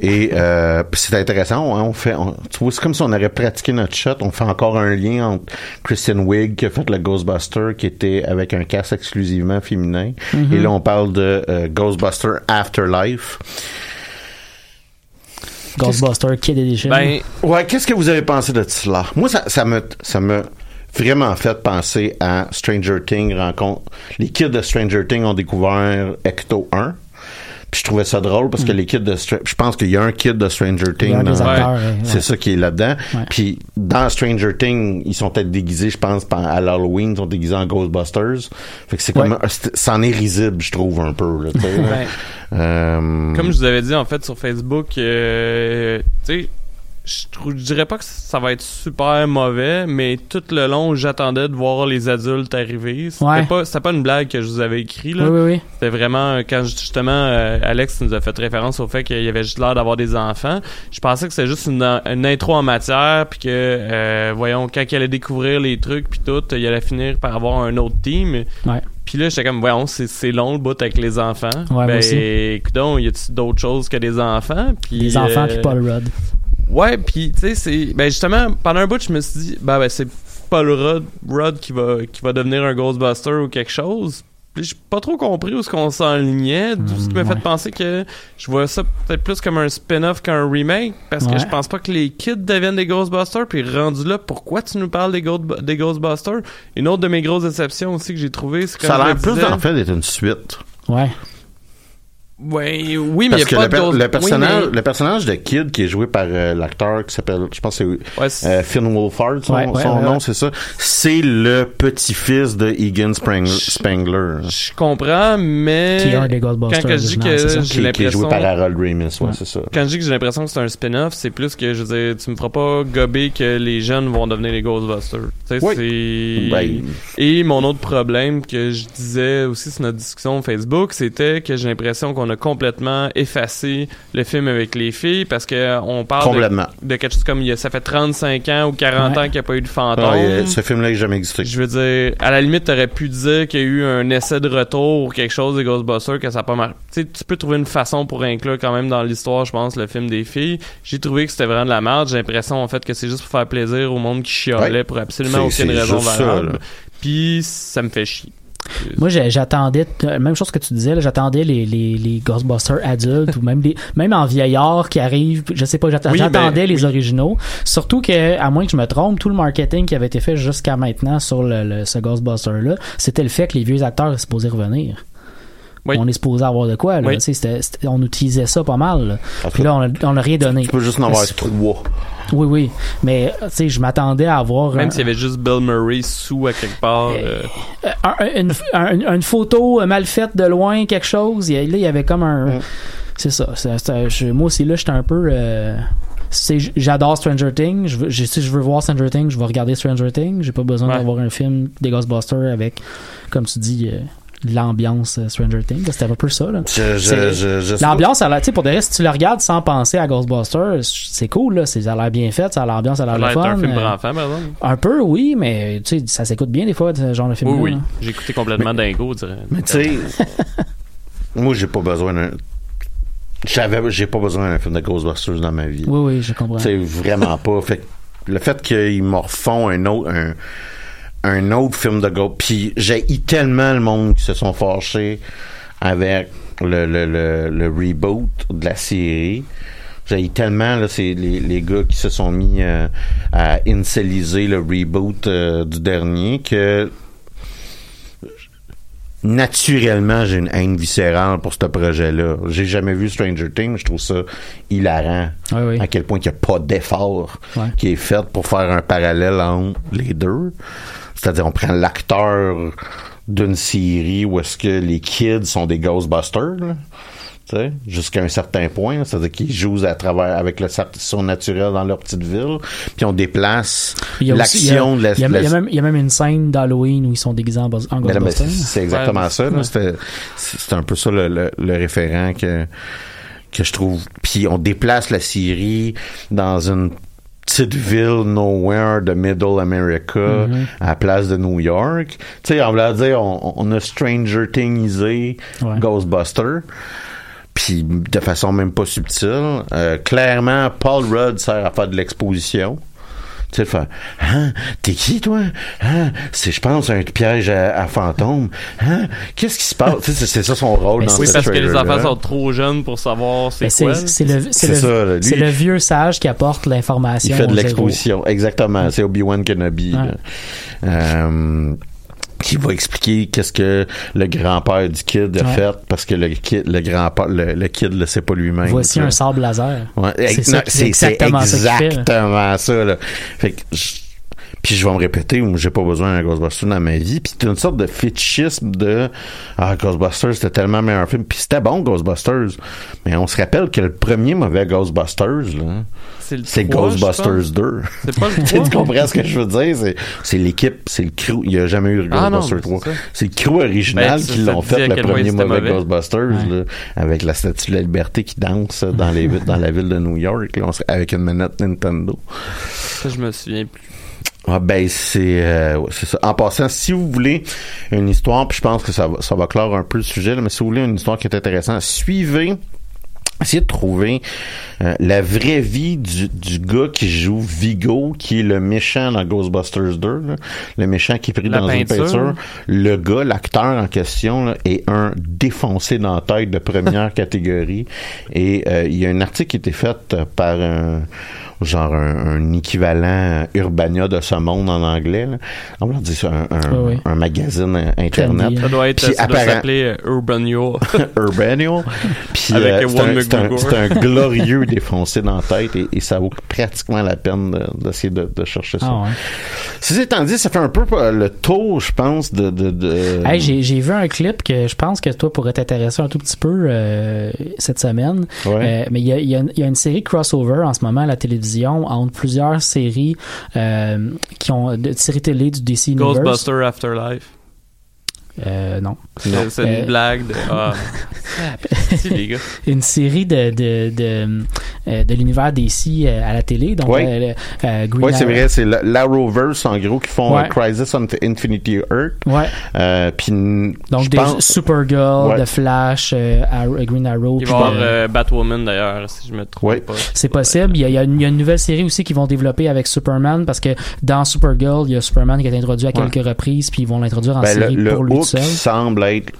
et euh, c'est intéressant hein, on fait on- tu vois c'est comme si on aurait pratiqué notre shot on fait encore un lien entre Kristen Wiig qui a fait le Ghostbuster qui était avec un cast exclusivement féminin Mhm. et là on parle de euh, Ghostbuster Afterlife Ghostbuster Kid Edition. Ben, Ouais, qu'est-ce que vous avez pensé de cela? Moi, ça, ça me, ça me vraiment fait penser à Stranger Things rencontre. Les kids de Stranger Things ont découvert Ecto 1. Puis je trouvais ça drôle parce que les kids de Stra- je pense qu'il y a un kid de Stranger Things Ouais. c'est ça qui est là-dedans. Ouais. Puis dans Stranger Things, ils sont peut-être déguisés, je pense, par- à l'Halloween, ils sont déguisés en Ghostbusters. Fait que c'est comme, c'en est risible, je trouve un peu. Là, là. Euh, Comme je vous avais dit en fait sur Facebook, euh, tu sais, je dirais pas que ça va être super mauvais, mais tout le long j'attendais de voir les adultes arriver. C'était Ouais. pas, une blague que je vous avais écrit là. Oui, oui, oui. C'était vraiment quand justement euh, Alex nous a fait référence au fait qu'il y avait juste l'air d'avoir des enfants. Je pensais que c'était juste une, une intro en matière puis que euh, voyons quand il allait découvrir les trucs puis tout, il allait finir par avoir un autre team. Ouais. Puis là, j'étais comme, voyons, c'est, long le bout avec les enfants. Ouais, ben, écoute y a-tu d'autres choses que des enfants? Puis, Les enfants euh, puis Paul Rudd. Ouais, puis tu sais, c'est. Ben justement, pendant un bout, je me suis dit, ben, ben c'est Paul Rudd, Rudd qui, va, qui va devenir un Ghostbuster ou quelque chose. Puis j'ai pas trop compris où est-ce qu'on s'enlignait. Tout ce qui m'a Mm, fait penser que je vois ça peut-être plus comme un spin-off qu'un remake. Parce que je pense pas que les kids deviennent des Ghostbusters. Puis rendu là, pourquoi tu nous parles des, Ghost- des Ghostbusters? Une autre de mes grosses déceptions aussi que j'ai trouvé, c'est ça a l'air plus en fait d'être une suite. Ouais. Ouais, oui, mais Parce il que y a le, pas per- Ghost- le personnage, oui, mais- le personnage de Kid qui est joué par euh, l'acteur qui s'appelle, je pense que c'est Ouais, c'est- euh, Finn Wolfhard, son, Ouais, ouais, son ouais, nom, ouais. c'est ça. C'est le petit-fils de Egan Sprang- Spangler, Je comprends, mais. Qui est un des Ghostbusters Quand que je dis que qui, j'ai qui est joué l'impression. par Harold Ramis, ouais, Ouais. c'est ça. Quand je dis que j'ai l'impression que c'est un spin-off, c'est plus que je veux dire, tu me feras pas gober que les jeunes vont devenir les Ghostbusters. Tu sais, Oui. c'est. Ben, Et mon autre problème que je disais aussi sur notre discussion Facebook, c'était que j'ai l'impression qu'on a complètement effacé le film avec les filles parce que euh, on parle de, quelque chose comme il y a, ça fait 35 ans ou 40 Ouais. ans qu'il n'y a pas eu de fantôme. Euh, ce film-là n'a jamais existé. Je veux dire, à la limite, t'aurais pu dire qu'il y a eu un essai de retour ou quelque chose des Ghostbusters que ça n'a pas marché. Tu sais, tu peux trouver une façon pour inclure quand même dans l'histoire, je pense, le film des filles. J'ai trouvé que c'était vraiment de la merde. J'ai l'impression, en fait, que c'est juste pour faire plaisir au monde qui chialait Ouais. pour absolument aucune raison valable. Puis, ça me fait chier. Moi, j'attendais, euh, même chose que tu disais, j'attendais les, les, les Ghostbusters adultes ou même les, même en vieillard qui arrivent, je sais pas, Oui, j'attendais ben, les originaux. Surtout que, à moins que je me trompe, tout le marketing qui avait été fait jusqu'à maintenant sur le, le- ce Ghostbuster-là, c'était le fait que les vieux acteurs étaient supposés revenir. Oui. On est supposé avoir de quoi, là. Oui. On utilisait ça pas mal, là. En Puis là, on a, on a rien donné. tu peux juste en avoir trois. Oui, oui. Mais, tu sais, je m'attendais à avoir Même un- s'il y avait juste Bill Murray sous à quelque part. euh, un- une, un- une photo mal faite de loin, quelque chose. Il là, il y avait comme un. Mm. C'est ça. moi aussi, là, j'étais un peu. euh, c'est- J'adore Stranger Things. Je veux, je- si je veux voir Stranger Things, je vais regarder Stranger Things. J'ai pas besoin Ouais. d'avoir un film des Ghostbusters avec, comme tu dis, euh, l'ambiance euh, Stranger Things. C'était un peu ça. là. Je, je, C'est- je, je sais pas. L'ambiance, elle a- tu sais, pour de reste, si tu le regardes sans penser à Ghostbusters, c'est cool, là. C'est- Ça a l'air bien fait, ça a l'ambiance, ça a ça a l'air fun. un film pour euh, enfants, par exemple. un peu, oui, mais tu sais, ça s'écoute bien des fois, ce genre de film Oui, oui. J'ai écouté complètement dingo, dirais. Mais tu sais, [LAUGHS] moi, j'ai pas besoin d'un. J'avais, j'ai pas besoin d'un film de Ghostbusters dans ma vie. Oui, oui, je comprends. C'est vraiment pas. Fait que le fait qu'ils me refont un autre, un, un autre film de Ghost, puis j'ai tellement le monde qui se sont fâchés avec le, le, le, le reboot de la série. J'ai tellement là, c'est les, les gars qui se sont mis euh, à inceliser le reboot euh, du dernier que naturellement j'ai une haine viscérale pour ce projet-là. J'ai jamais vu Stranger Things, je trouve ça hilarant Oui, oui. à quel point il n'y a pas d'effort Ouais. qui est fait pour faire un parallèle entre les deux. C'est-à-dire, on prend l'acteur d'une série où est-ce que les kids sont des Ghostbusters, là. tu sais, jusqu'à un certain point. C'est-à-dire qu'ils jouent à travers avec le surnaturel dans leur petite ville, puis on déplace l'action de la, Il y, a, la- il y a même, il y a même une scène d'Halloween où ils sont déguisés en, Ghostbusters. c'est exactement Ouais. ça. Ouais. C'est un peu ça le, le, le référent que que je trouve. Puis on déplace la Syrie dans une petite ville nowhere de Middle America Mhm. à la place de New York. Tu sais, on va dire, on, on a Stranger Thingisé Ouais. Ghostbuster. Puis de façon même pas subtile. Euh, clairement, Paul Rudd sert à faire de l'exposition. Tu sais, faire, hein, t'es qui, toi? Hein, c'est, je pense, un piège à, à fantôme. Hein, qu'est-ce qui se passe? C'est, c'est ça son rôle Mais dans Oui, ce parce que les enfants sont trop jeunes pour savoir c'est quoi. c'est c'est le, c'est C'est le, ça, là, lui- c'est le vieux sage qui apporte l'information. Il fait de l'exposition. Exactement. C'est Obi-Wan Kenobi. Ouais. Qui va expliquer qu'est-ce que le grand-père du kid a Ouais. fait parce que le kid, le grand-père, le, le kid le sait pas lui-même. Voici un sable laser. Ouais, C'est exactement ça fait, exactement ça. là. Fait que puis je vais me répéter, j'ai pas besoin d'un Ghostbusters dans ma vie. Puis c'est une sorte de fétichisme de ah Ghostbusters c'était tellement meilleur film. Puis c'était bon Ghostbusters, mais on se rappelle que le premier mauvais Ghostbusters là, C'est Ghostbusters pense. 2. C'est pas le [LAUGHS] tu 3. comprends ce que je veux dire? C'est l'équipe, c'est le crew. Il y a jamais eu Ah Ghostbusters mais 3. c'est le crew original Ben, qui l'ont fait le premier mauvais mauvais. Ghostbusters là, avec la statue de la liberté qui danse dans les [LAUGHS] dans la ville de New York là, on avec une manette Nintendo. Ça, je me souviens plus. Ah ben c'est euh, c'est ça. En passant, si vous voulez une histoire, puis je pense que ça va, ça va clore un peu le sujet, là, mais si vous voulez une histoire qui est intéressante, suivez. Essayez de trouver euh, la vraie vie du, du gars qui joue Vigo, qui est le méchant dans Ghostbusters 2, là. le méchant qui est pris La dans une peinture. Le gars, l'acteur en question, là, est un défoncé dans la tête de première [LAUGHS] catégorie. Et euh, il y a un article qui a été fait par un genre un, un équivalent Urbania de ce monde en anglais. Là. On va dire ça, un, un, Oui, oui. un magazine internet. Ça doit être, Puis ça doit apparent- s'appeler euh, Urbanio. [LAUGHS] Urbanio. Puis Avec euh, c'est un, c'est un- McGregor. c'est un [LAUGHS] glorieux défoncé dans la tête et, et ça vaut pratiquement la peine de- d'essayer de, de chercher ça. Ah ouais. Ceci étant dit, ça fait un peu euh, le tour, je pense, de... de, de- Hey, j'ai, j'ai vu un clip que je pense que toi pourrait t'intéresser un tout petit peu euh, cette semaine. Ouais. Euh, mais il y a, il y a- il y a une série crossover en ce moment à la télévision entre plusieurs séries euh, qui ont de séries télé du DC Universe. Ghostbuster Afterlife. Euh, non. C'est- C'est Euh, une blague de. [LAUGHS] Ah. les gars. Une série de de de, euh, de l'univers DC euh, à la télé. Donc euh, le- Green Oui, c'est Arrow- vrai, c'est la- l'Arrowverse, en gros, qui font Ouais. Crisis on Infinity Earth. Ouais. Euh, puis, Donc je des pense- Supergirl, Ouais. The Flash, euh, Arrow- Green Arrow. Il puis va y avoir Batwoman d'ailleurs, si je me trompe Ouais. pas. C'est possible. Il y, a, il y a une, il y a une nouvelle série aussi qu'ils vont développer avec Superman parce que dans Supergirl, il y a Superman qui est introduit à Ouais. quelques reprises puis ils vont l'introduire en Ben, série le, le pour hook seul. semble être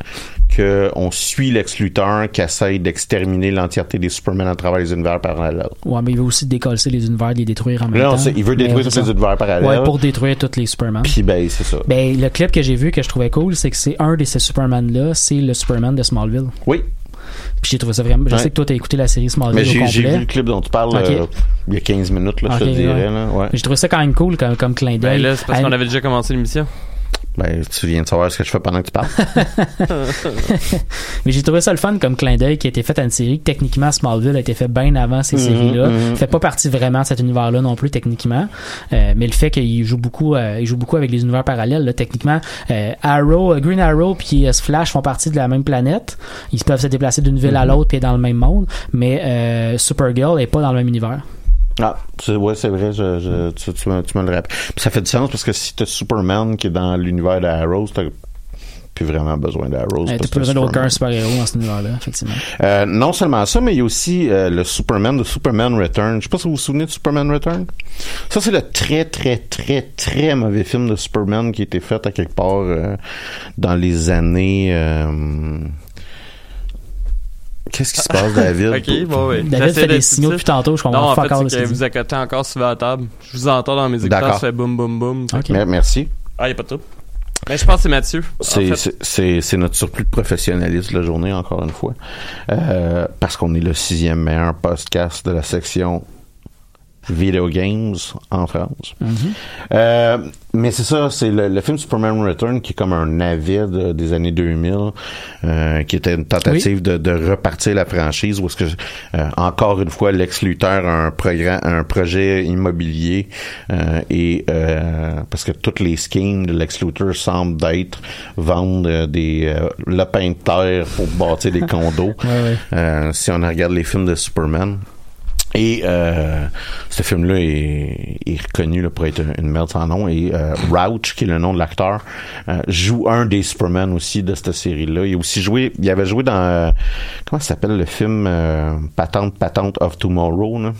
que on suit Lex Luthor qui essaye d'exterminer l'entièreté des Supermen à travers les univers parallèles. Ouais, mais il veut aussi décoller les univers, les détruire en même Là, on temps. sait, il veut détruire tous les univers parallèles. Ouais, pour détruire tous les Superman. Puis ben, c'est ça. Ben, le clip que j'ai vu que je trouvais cool, c'est que c'est un de ces Superman-là, c'est le Superman de Smallville. Oui, Puis j'ai trouvé ça vraiment. Je Ouais. sais que toi, t'as écouté la série Smallville mais au j'ai j'ai vu le clip dont tu parles Ok. euh, il y a 15 minutes, là, je Ok, te dirais. ouais. Là, ouais. J'ai trouvé ça quand même cool comme, comme clin Ben d'œil. là, c'est parce À- qu'on avait déjà commencé l'émission. Ben, tu viens de savoir ce que je fais pendant que tu parles. [LAUGHS] Mais j'ai trouvé ça le fun comme clin d'œil qui a été fait à une série que techniquement Smallville a été fait bien avant ces Mhm, séries-là. mhm. Fait pas partie vraiment de cet univers-là non plus techniquement. Euh, mais le fait qu'il joue beaucoup, euh, il joue beaucoup avec les univers parallèles, là, techniquement, euh, Arrow, euh, Green Arrow puis Flash font partie de la même planète. Ils peuvent se déplacer d'une ville à Mhm. l'autre puis dans le même monde. Mais euh, Supergirl est pas dans le même univers. Ah, ouais, c'est vrai, je, je, tu, tu me, tu me le rappelles. Puis ça fait du sens parce que si t'as Superman qui est dans l'univers d'Arrow, t'as plus vraiment besoin d'Arrow. C'est T'as plus besoin d'aucun super-héros dans cet univers-là, effectivement. Euh, non seulement ça, mais il y a aussi euh, le Superman de Superman Return. Je sais pas si vous vous souvenez de Superman Return. Ça, c'est le très, très, très, très mauvais film de Superman qui a été fait à quelque part euh, dans les années... Qu'est-ce qui se passe, David? Ok, bon, oui. David fait des signaux depuis tantôt, je comprends Non, en pas fait, encore c'est que vous accotez encore sur la table. Je vous entends dans mes écouteurs, ça fait boum, boum, boum. Merci. Ah, y a pas de trouble. Mais je pense que c'est Mathieu. en C'est, fait. notre surplus de professionnalisme de la journée, encore une fois. Euh, parce qu'on est le sixième meilleur podcast de la section Video Games en France. Mhm. Euh, mais c'est ça, c'est le, le film Superman Return qui est comme un navet de- des années 2000, euh, qui était une tentative de, de repartir la franchise. Où est-ce que euh, encore une fois Lex Luthor a un programme, un projet immobilier euh, et euh, parce que toutes les schemes de Lex Luthor semblent d'être vendre euh, des euh, lapins de terre pour bâtir des [LAUGHS] condos. Ouais, ouais. Euh, si on regarde les films de Superman. Et euh, ce film-là est, est reconnu là, pour être une merde sans nom. Et euh, Rouch, qui est le nom de l'acteur, euh, joue un des Superman aussi de cette série-là. Il a aussi joué, il avait joué dans euh, comment ça s'appelle le film euh, Patente Patente of Tomorrow, là,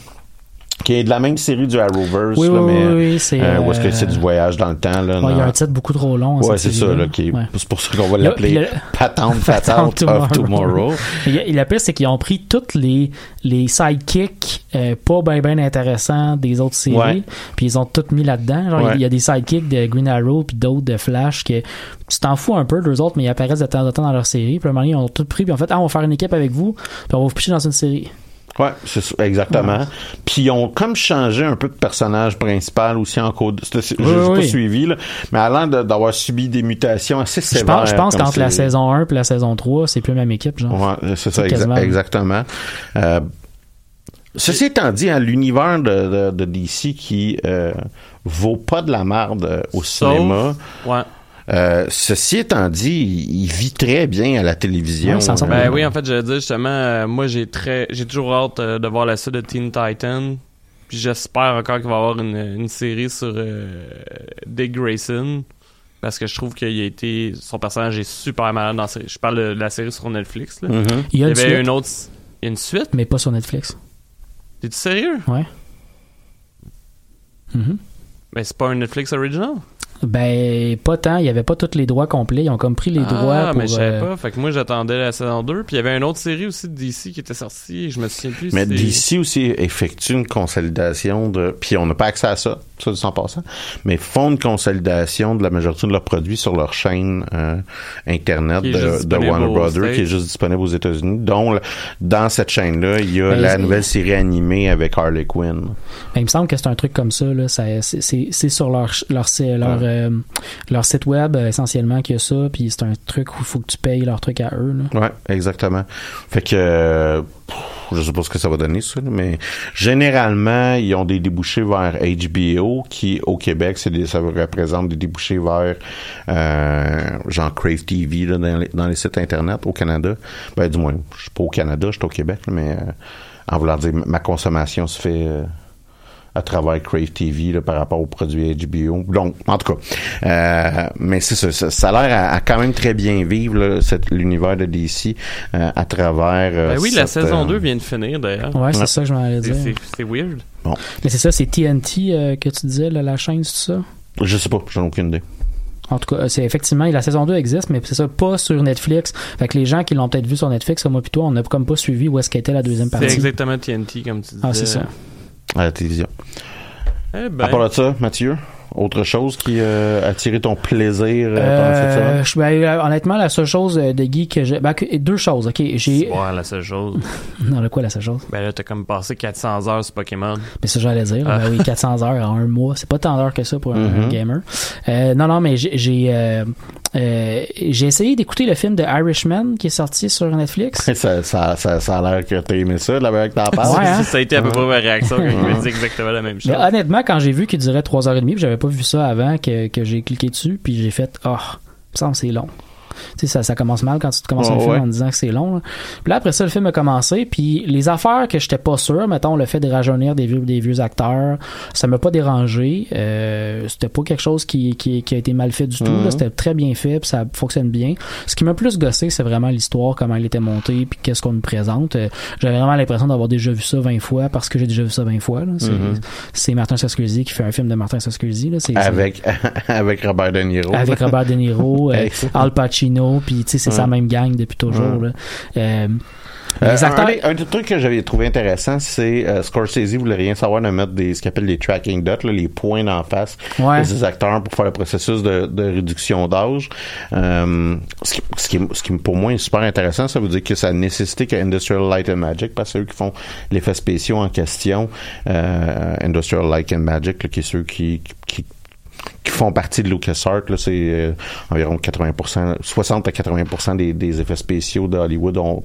qui est de la même série du Arrowverse, Oui, là, oui, mais oui, oui, c'est, euh, où est-ce que euh, c'est du voyage dans le temps là. Ouais, il y a un titre beaucoup trop long. Ouais, c'est ça, là, qui Ouais. c'est pour ça qu'on va l'appeler le- Patente [LAUGHS] Patente of Tomorrow. Et pire, c'est qu'ils ont pris toutes les, les sidekicks euh, pas bien ben intéressants des autres séries, Ouais. puis ils ont toutes mis là-dedans. Genre, il y a des sidekicks de Green Arrow puis d'autres de Flash que tu t'en fous un peu d'eux autres, mais ils apparaissent de temps en temps dans leur série. Puis à un moment donné, ils ont tout pris, puis en fait, ah, on va faire une équipe avec vous, puis on va vous pitcher dans une série. Ouais, c'est ça, exactement. Puis ils ont comme changé un peu de personnage principal aussi en code. Je Oui, n'ai pas suivi, là, mais de- d'avoir subi des mutations assez Je sévères. pense, je pense qu'entre la saison 1 et la saison 3, c'est plus la même équipe, genre. Ouais, c'est ça, C'est exa- quasiment- exactement. Euh, ceci étant dit, hein, l'univers de, de, de DC qui euh, vaut pas de la merde euh, au Sauf- cinéma. Ouais. Euh, ceci étant dit, il, vit très bien à la télévision. Euh, Ben oui, en fait, j'allais dire justement, euh, moi j'ai très, j'ai toujours hâte euh, de voir la suite de Teen Titan. Puis j'espère encore qu'il va y avoir une, une série sur euh, Dick Grayson. Parce que je trouve qu'il a été. Son personnage est super malade dans la série. Je parle de la série sur Netflix. Là. mhm. Il y a Il y une avait suite, une autre. Il y a une suite? mais pas sur Netflix. T'es-tu sérieux? Ouais. Mhm. Mais c'est pas un Netflix original? Ben, pas tant. Il y avait pas tous les droits complets. Ils ont comme pris les droits ah, pour... mais je savais euh, pas. Fait que moi j'attendais la saison 2. Puis il y avait une autre série aussi de DC qui était sortie. Je me souviens plus. Mais DC aussi effectue une consolidation de. Puis on n'a pas accès à ça, ça en passant. Mais font une consolidation de la majorité de leurs produits sur leur chaîne euh, internet Qui est de, juste de disponible Warner aux Brothers, qui est juste disponible aux États-Unis. Dont le- dans cette chaîne-là, il y a Ben, la nouvelle série animée avec Harley Quinn. Ben, il me semble que c'est un truc comme ça. Là. Ça- c'est, sur leur, leur, c'est leur, euh, leur site web euh, essentiellement qu'il y a ça. Puis c'est un truc où il faut que tu payes leur truc à eux. Là. Ouais, exactement. Fait que je sais pas ce que ça va donner ça, mais généralement ils ont des débouchés vers HBO qui au Québec c'est ça représente des débouchés vers euh, genre Crave TV là, dans, les, dans les sites internet au Canada. Ben du moins, je suis pas au Canada, je suis au Québec, mais en voulant dire ma consommation se fait à travers Crave TV là, par rapport aux produits HBO. Donc, en tout cas, euh, mais c'est ça, ça, ça a l'air à, à quand même très bien vivre là, l'univers de DC euh, à travers. euh, Ben oui, la saison euh, 2 vient de finir d'ailleurs. Ouais, c'est Ouais. ça que je m'en allais C'est- dire. C'est c'est weird. Mais c'est ça, c'est TNT euh, que tu disais, là, la chaîne, c'est ça? Je sais pas, j'en ai aucune idée. En tout cas, c'est effectivement, la saison 2 existe, mais c'est ça, pas sur Netflix. Fait que les gens qui l'ont peut-être vu sur Netflix, comme moi plutôt, on n'a comme pas suivi où est-ce qu'était la deuxième C'est partie. exactement TNT comme tu disais. Ah, c'est ça. À la télévision. Eh ben, À part de ça, Mathieu, autre chose qui euh, a attiré ton plaisir euh, pendant cette Euh, semaine? je- ben, euh, honnêtement, la seule chose de geek que j'ai. Ben, que- deux choses, ok. J'ai. Ouais, la seule chose. [LAUGHS] Non, le quoi, la seule chose? Ben là, t'as comme passé 400 heures sur Pokémon. Mais ça, j'allais dire. Ah. Ben oui, 400 heures en un mois. C'est pas tant d'heures que ça pour un, Mhm. un gamer. Euh, non, non, mais j'ai j'ai euh, j'ai essayé d'écouter le film de Irishman qui est sorti sur Netflix. [LAUGHS] ça, ça, ça, ça a l'air que t'as aimé ça, de la manière que t'en parles. Ouais, hein? Ça a été à peu près ma réaction quand il m'a dit exactement la même chose. Mais honnêtement, quand j'ai vu qu'il durait 3h30, puis j'avais pas vu ça avant que, que j'ai cliqué dessus, puis j'ai fait Oh, il me semble que c'est long. Tu sais, ça, ça commence mal quand tu te commences Ouais, un film ouais. en disant que c'est long. là. Puis là, après ça, le film a commencé, puis les affaires que j'étais pas sûr, mettons, le fait de rajeunir des vieux, des vieux acteurs, ça m'a pas dérangé. Euh, c'était pas quelque chose qui, qui, qui a été mal fait du tout. Mhm. C'était très bien fait, puis ça fonctionne bien. Ce qui m'a plus gossé, c'est vraiment l'histoire, comment elle était montée, puis qu'est-ce qu'on nous présente. Euh, J'avais vraiment l'impression d'avoir déjà vu ça 20 fois, parce que j'ai déjà vu ça 20 fois. C'est Mhm. c'est Martin Scorsese qui fait un film de Martin Scorsese. Là. Avec, [LAUGHS] avec Robert De Niro. avec Robert De Niro, [LAUGHS] euh. Al Pacino, Pacino, puis tu sais, c'est Ouais. sa même gang depuis toujours. Ouais. là. Euh, Euh, les acteurs. un, des- un des trucs que j'avais trouvé intéressant, c'est euh, Scorsese voulait rien savoir de mettre des ce qu'il appelle des tracking dots, là, les points d'en face Ouais. de ses acteurs pour faire le processus de, de réduction d'âge. Euh, ce, qui, ce, qui, ce qui pour moi est super intéressant, ça veut dire que ça a nécessité que Industrial Light and Magic, parce que c'est eux qui font l'effet spéciaux en question, Industrial Light and Magic, là, qui est ceux qui, qui qui font partie de LucasArts, là, c'est euh, environ 80%, 60 à 80% des, des effets spéciaux de Hollywood ont,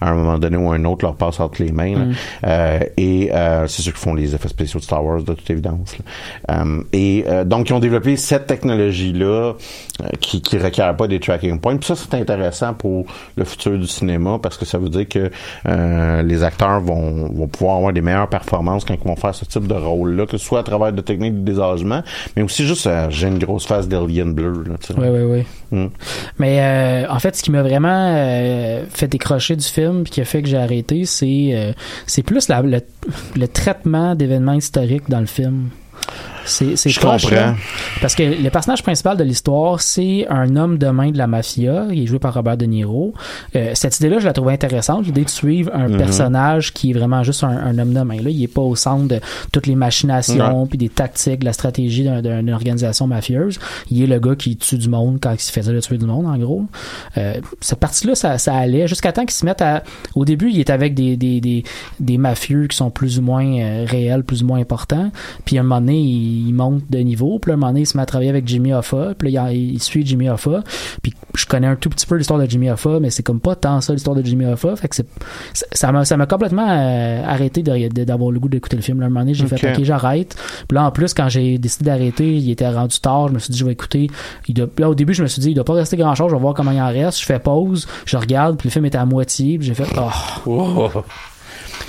à un moment donné ou un autre leur passent entre les mains. là. Mm. Euh, et euh, c'est ceux qui font les effets spéciaux de Star Wars, de toute évidence. là. Euh, et euh, donc, ils ont développé cette technologie-là euh, qui qui requiert pas des tracking points. Puis ça, c'est intéressant pour le futur du cinéma parce que ça veut dire que euh, les acteurs vont, vont pouvoir avoir des meilleures performances quand ils vont faire ce type de rôle-là, que ce soit à travers de techniques de désagement, mais aussi juste euh, j'ai une grosse face d'alien bleu. Là. Oui, oui, oui. Mm. Mais euh, en fait, ce qui m'a vraiment euh, fait décrocher du film puis qui a fait que j'ai arrêté, c'est c'est plus la- le, le traitement d'événements historiques dans le film. C'est c'est Je proche, comprends. là. Parce que le personnage principal de l'histoire, c'est un homme de main de la mafia. Il est joué par Robert De Niro. Euh, cette idée-là, je la trouvais intéressante. L'idée de suivre un Mhm. personnage qui est vraiment juste un, un homme de main. Là, il est pas au centre de toutes les machinations puis des tactiques, de la stratégie d'un- d'une organisation mafieuse. Il est le gars qui tue du monde quand il se faisait de tuer du monde, en gros. Euh, cette partie-là, ça, ça allait jusqu'à temps qu'ils se mettent à. Au début, il est avec des, des, des, des mafieux qui sont plus ou moins euh, réels, plus ou moins importants. Puis à un moment donné, il, il monte de niveau. Puis à un moment donné, il se met à travailler avec Jimmy Hoffa. Puis là, il, il suit Jimmy Hoffa. Puis je connais un tout petit peu l'histoire de Jimmy Hoffa, mais c'est comme pas tant ça l'histoire de Jimmy Hoffa. Fait que c'est ça- m'a ça m'a complètement euh, arrêté de- de- d'avoir le goût d'écouter le film. Là, un moment donné, j'ai fait OK, j'arrête. Puis là, en plus, quand j'ai décidé d'arrêter, il était rendu tard. Je me suis dit, je vais écouter. Il doit- là, au début, je me suis dit, il doit pas rester grand chose. Je vais voir comment il en reste. Je fais pause. Je regarde. Puis le film était à moitié. Puis j'ai fait, oh.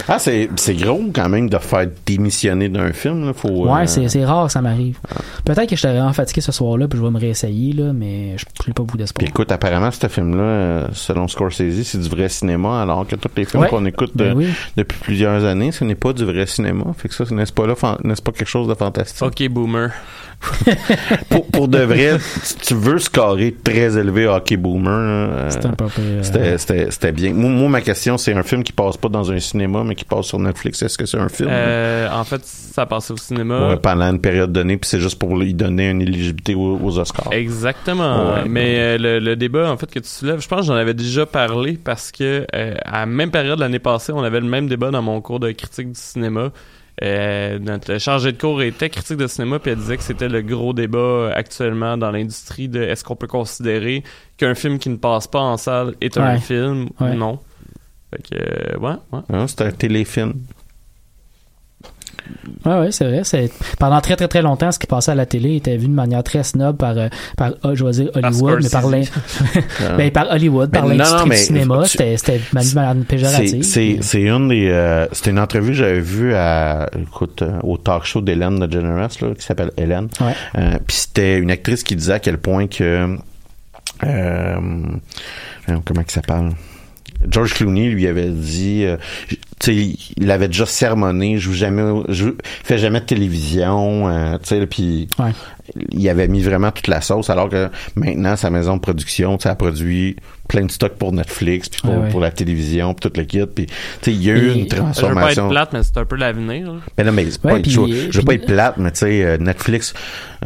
Ah, c'est c'est gros quand même de faire démissionner d'un film. Là. Faut, Ouais, euh, c'est c'est rare que ça m'arrive. Peut-être que j'étais vraiment fatigué ce soir-là. Puis je vais me réessayer, là. Mais je n'ai pas beaucoup d'espoir. Puis écoute, apparemment, ce film-là, euh, selon Scorsese, c'est du vrai cinéma, alors que tous les films Ouais. qu'on écoute Ben euh, oui. depuis plusieurs années, ce n'est pas du vrai cinéma. Fait que ça, n'est-ce pas là, fan- n'est-ce pas quelque chose de fantastique? Ok, boomer. [LAUGHS] pour, pour de vrai, si tu veux scorer très élevé Hockey Boomer, euh, C'était un peu. euh, c'était, c'était, c'était bien. Moi, moi, ma question, c'est un film qui passe pas dans un cinéma, mais qui passe sur Netflix. Est-ce que c'est un film? Euh, en fait, ça passe au cinéma. Ouais, pendant une période donnée, puis c'est juste pour lui donner une éligibilité aux, aux Oscars. Exactement. Ouais. Mais euh, le, le débat en fait que tu soulèves, je pense que j'en avais déjà parlé parce que euh, à la même période l'année passée, on avait le même débat dans mon cours de critique du cinéma. Euh, notre chargée de cours était critique de cinéma puis elle disait que c'était le gros débat actuellement dans l'industrie de est-ce qu'on peut considérer qu'un film qui ne passe pas en salle est un Ouais. film Ouais. ou non. Fait que euh, ouais, ouais. Hein, c'est un téléfilm. Ouais, ouais, c'est vrai. C'est pendant très très très longtemps, ce qui passait à la télé était vu de manière très snob par euh, par euh, je vais dire Hollywood, mais par l'in- [LAUGHS] ben, par Hollywood, par l'industrie non, du mais cinéma, tu- c'était c'était de manière C'est, péjorative. c'est, c'est une des, euh, c'était une entrevue que j'avais vue à, écoute, au talk show d'Hélène de Generous, là, qui s'appelle Hélène. Ouais. Euh, puis c'était une actrice qui disait à quel point que, euh, comment il s'appelle? George Clooney lui avait dit, euh, il avait déjà sermonné, je joue jamais, fais jamais de télévision, euh, tu sais, puis. Il avait mis vraiment toute la sauce, alors que maintenant sa maison de production, sais, a produit plein de stocks pour Netflix, puis pour, ouais. pour la télévision, puis tout le kit, puis tu sais, il y a eu Et- une Je veux pas être transformation. plate, mais c'est un peu l'avenir. Mais non, mais Ouais, je, veux- je veux pas être plate, mais tu sais, euh, Netflix,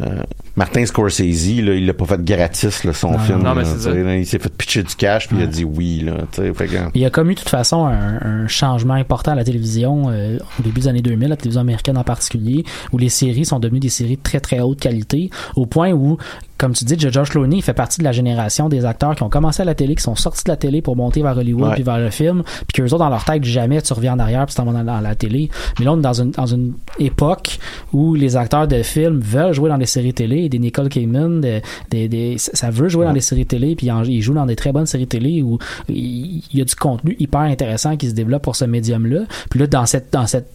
euh, Martin Scorsese, là, il l'a pas fait gratis, là, son Non, film. non, mais là, ça. là, il s'est fait pitcher du cash, puis il a dit oui, là, fait que- Il y a comme eu de toute façon un, un changement important à la télévision euh, au début des années 2000, la télévision américaine en particulier, où les séries sont devenues des séries de très très haute qualité, au point où, comme tu dis, George Clooney il fait partie de la génération des acteurs qui ont commencé à la télé, qui sont sortis de la télé pour monter vers Hollywood Ouais. puis vers le film, puis qu'eux autres dans leur tête jamais tu reviens en arrière puis tu t'en vas dans, la télé. Mais là on est dans une dans une époque où les acteurs de films veulent jouer dans des séries télé, des Nicole Kidman, des, des, des- ça veut jouer dans des séries télé puis ils jouent dans des très bonnes séries télé où il y a du contenu hyper intéressant qui se développe pour ce médium là. Puis là dans cette dans cette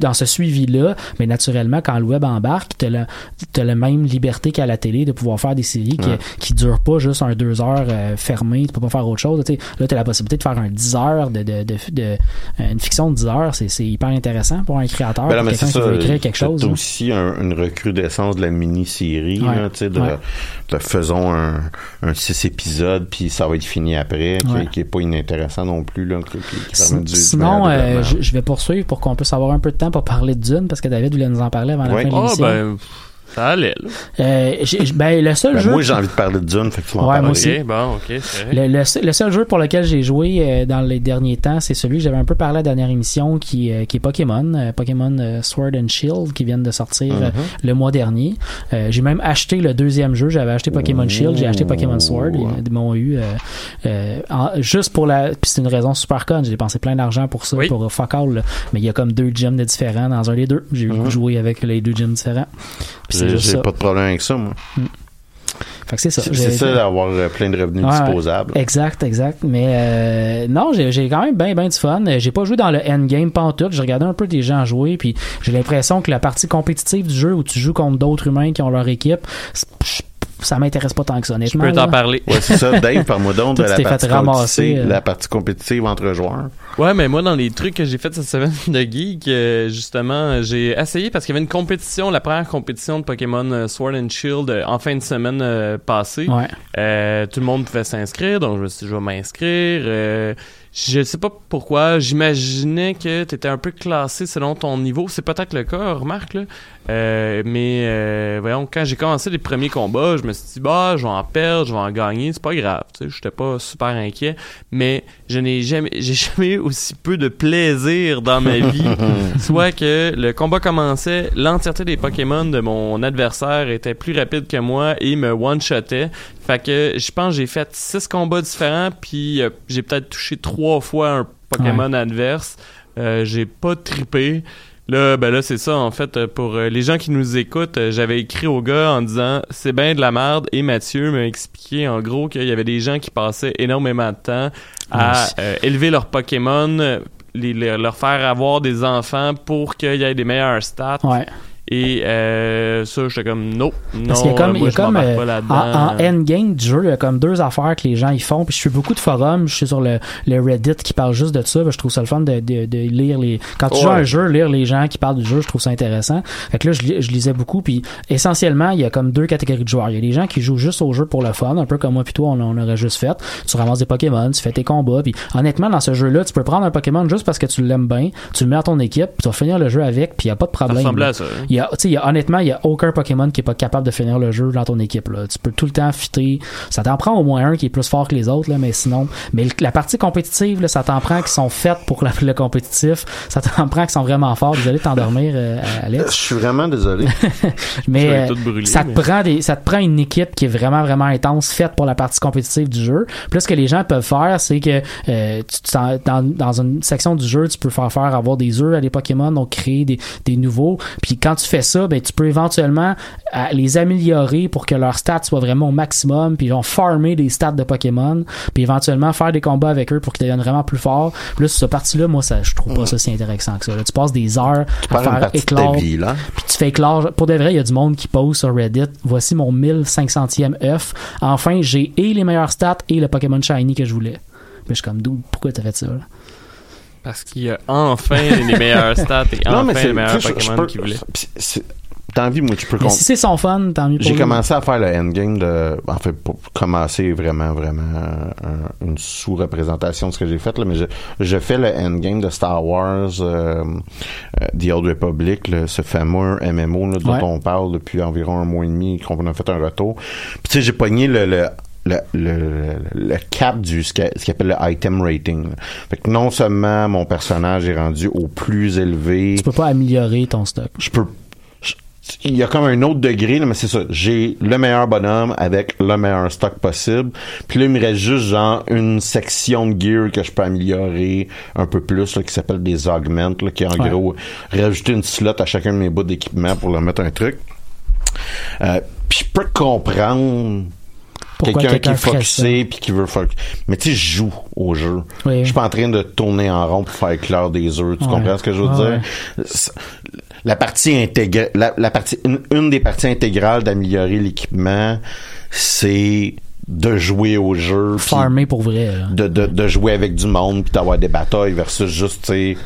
dans ce suivi là, mais naturellement quand le web embarque, tu as la même liberté qu'à la télé de pouvoir faire faire des séries qui, Ouais. qui durent pas juste un deux heures euh, fermé, tu peux pas faire autre chose. Là, tu as la possibilité de faire un 10 heures, de, de, de, de- une fiction de 10 heures, c'est c'est hyper intéressant pour un créateur, Ben quelqu'un c'est qui ça. veut écrire quelque chose. Hein. aussi un- une recrudescence de la mini-série, Ouais. là, tu sais, de, Ouais. de faisons un, un six épisodes, puis ça va être fini après, qui, Ouais. qui est pas inintéressant non plus, là, qui, qui- du- Sinon, euh, je, je vais poursuivre pour qu'on puisse avoir un peu de temps pour parler de Dune, parce que David voulait nous en parler avant la Ouais. fin de Ah, l'émission. ben, ça allait, là. Euh, j'ai- ben, le seul Ben, jeu... moi, j'ai envie de parler de Dune, fait que tu vas en Ouais, parler. moi aussi. Ok, bon, ok, c'est vrai. Le, le seul- le seul jeu pour lequel j'ai joué euh, dans les derniers temps, c'est celui que j'avais un peu parlé à la dernière émission, qui, euh, qui est Pokémon, euh, Pokémon euh, Sword and Shield, qui viennent de sortir euh, Mm-hmm. le mois dernier. Euh, j'ai même acheté le deuxième jeu. J'avais acheté Pokémon Shield, j'ai acheté Pokémon Sword. Ils, ils m'ont eu euh, euh, en- juste pour la. Puis c'est une raison super conne. J'ai dépensé plein d'argent pour ça, Oui. pour euh, fuck all. là. Mais il y a comme deux gyms de différents dans un des deux. J'ai Mhm. joué avec les deux gyms différents. J'ai pas de problème avec ça, moi. Fait que c'est ça. C'est ça d'avoir euh, plein de revenus Ouais, disposables. Exact, exact. Mais euh, non, j'ai quand même bien bien du fun. J'ai pas joué dans le endgame pantoute. J'ai regardé un peu des gens jouer, puis j'ai l'impression que la partie compétitive du jeu où tu joues contre d'autres humains qui ont leur équipe, c'est- ça m'intéresse pas tant que ça. Je Honnêtement, peux t'en parler. Ouais, c'est ça. Dave, parle-moi donc [LAUGHS] de la partie, ramasser, compétitive, euh. la partie compétitive entre joueurs. Ouais, mais moi, dans les trucs que j'ai fait cette semaine [LAUGHS] de geek, euh, justement, j'ai essayé parce qu'il y avait une compétition, la première compétition de Pokémon euh, Sword and Shield euh, en fin de semaine euh, passée. Ouais. Euh, tout le monde pouvait s'inscrire, donc je me suis dit, je vais m'inscrire. Je sais pas pourquoi, j'imaginais que tu étais un peu classé selon ton niveau. C'est peut-être le cas, remarque, là. Euh, mais euh, voyons, quand j'ai commencé les premiers combats, je me suis dit, bah, je vais en perdre, je vais en gagner, c'est pas grave, sais, j'étais pas super inquiet, mais je n'ai jamais, [LAUGHS] j'ai jamais eu aussi peu de plaisir dans ma vie. [LAUGHS] Soit que le combat commençait, l'entièreté des Pokémon de mon adversaire était plus rapide que moi et me one-shotait. Fait que je pense que j'ai fait six combats différents, puis euh, j'ai peut-être touché trois fois un Pokémon adverse. Euh, j'ai pas trippé. Là, ben là, c'est ça, en fait, euh, pour les gens qui nous écoutent, j'avais écrit au gars en disant « C'est bien de la merde » et Mathieu m'a expliqué, en gros, qu'il y avait des gens qui passaient énormément de temps à euh, élever leurs Pokémon, les, les- leur faire avoir des enfants pour qu'il y ait des meilleurs stats. Ouais. Et euh, ça, j'étais comme « Non, non, Parce qu'il y a comme, euh, il y moi, a comme euh, en, en endgame du jeu, il y a comme deux affaires que les gens ils font. Puis je suis beaucoup de forums, je suis sur le, le Reddit qui parle juste de ça. puis je trouve ça le fun de, de, de lire les. Quand tu joues à Ouais. un jeu, lire les gens qui parlent du jeu, je trouve ça intéressant. Fait que là, je, je lisais beaucoup. Puis essentiellement, il y a comme deux catégories de joueurs. Il y a des gens qui jouent juste au jeu pour le fun, un peu comme moi puis toi, on, on aurait juste fait. Tu ramasses des Pokémon, tu fais tes combats. Puis honnêtement, dans ce jeu-là, tu peux prendre un Pokémon juste parce que tu l'aimes bien, tu le mets à ton équipe, puis tu vas finir le jeu avec, puis il y a pas de problème. ça. Y a, tu sais, il y a, honnêtement, il y a aucun Pokémon qui est pas capable de finir le jeu dans ton équipe. Là. Tu peux tout le temps fitter. Ça t'en prend au moins un qui est plus fort que les autres, là, mais sinon. Mais le- la partie compétitive, là, ça t'en prend qui sont faites pour la- le compétitif. Ça t'en prend qui sont vraiment forts. Désolé de t'endormir, euh, Je Alex. suis vraiment désolé. [LAUGHS] Mais ça te mais- prend des, ça te prend une équipe qui est vraiment vraiment intense, faite pour la partie compétitive du jeu. Plus ce que les gens peuvent faire, c'est que euh, tu, tu- dans, dans une section du jeu, tu peux faire faire avoir des œufs à des Pokémon, donc créer des, des nouveaux. Puis quand tu fais ça, ben tu peux éventuellement euh, les améliorer pour que leurs stats soient vraiment au maximum, puis ils vont farmer des stats de Pokémon, puis éventuellement faire des combats avec eux pour qu'ils deviennent vraiment plus forts. Puis là, sur cette partie-là, moi, ça, je trouve pas ça si intéressant que ça. Là, tu passes des heures à faire éclore ta vie, là. puis tu fais éclore. Pour de vrai, il y a du monde qui pose sur Reddit. Voici mon 1500e œuf. Enfin, j'ai et les meilleurs stats et le Pokémon Shiny que je voulais. Mais je suis comme, d'où, pourquoi t'as fait ça? là? Parce qu'il y a enfin les meilleurs [LAUGHS] stats et enfin les meilleurs Pokémon qu'il voulait. la vie, moi, tu peux Mais comprendre. si c'est son fun, tant mieux J'ai commencé à faire le endgame de. En fait, pour commencer vraiment, vraiment euh, une sous-représentation de ce que j'ai fait, là, mais je, je fais le endgame de Star Wars euh, euh, The Old Republic, là, ce fameux MMO là, dont Ouais. on parle depuis environ un mois et demi qu'on a fait un retour. Puis tu sais, j'ai pogné le. le le, le, le cap du ce qu'il appelle le item rating. là. Fait que non seulement mon personnage est rendu au plus élevé, Tu peux pas améliorer ton stock. je peux je- il y a comme un autre degré là, mais c'est ça j'ai le meilleur bonhomme avec le meilleur stock possible puis là il me reste juste genre une section de gear que je peux améliorer un peu plus là, qui s'appelle des augments là, qui est en Ouais. gros rajouter une slot à chacun de mes bouts d'équipement pour leur mettre un truc euh, puis je peux comprendre Quelqu'un qui est focusé puis qui veut focus. mais tu sais je joue au jeu Oui. je suis pas en train de tourner en rond pour faire éclore des œufs tu Ouais. comprends ce que je veux Ouais, dire? la partie intégrale la, la partie une, une des parties intégrales d'améliorer l'équipement c'est de jouer au jeu. Farmer pour vrai. là. de, de, de jouer avec du monde puis d'avoir des batailles versus juste, tu sais,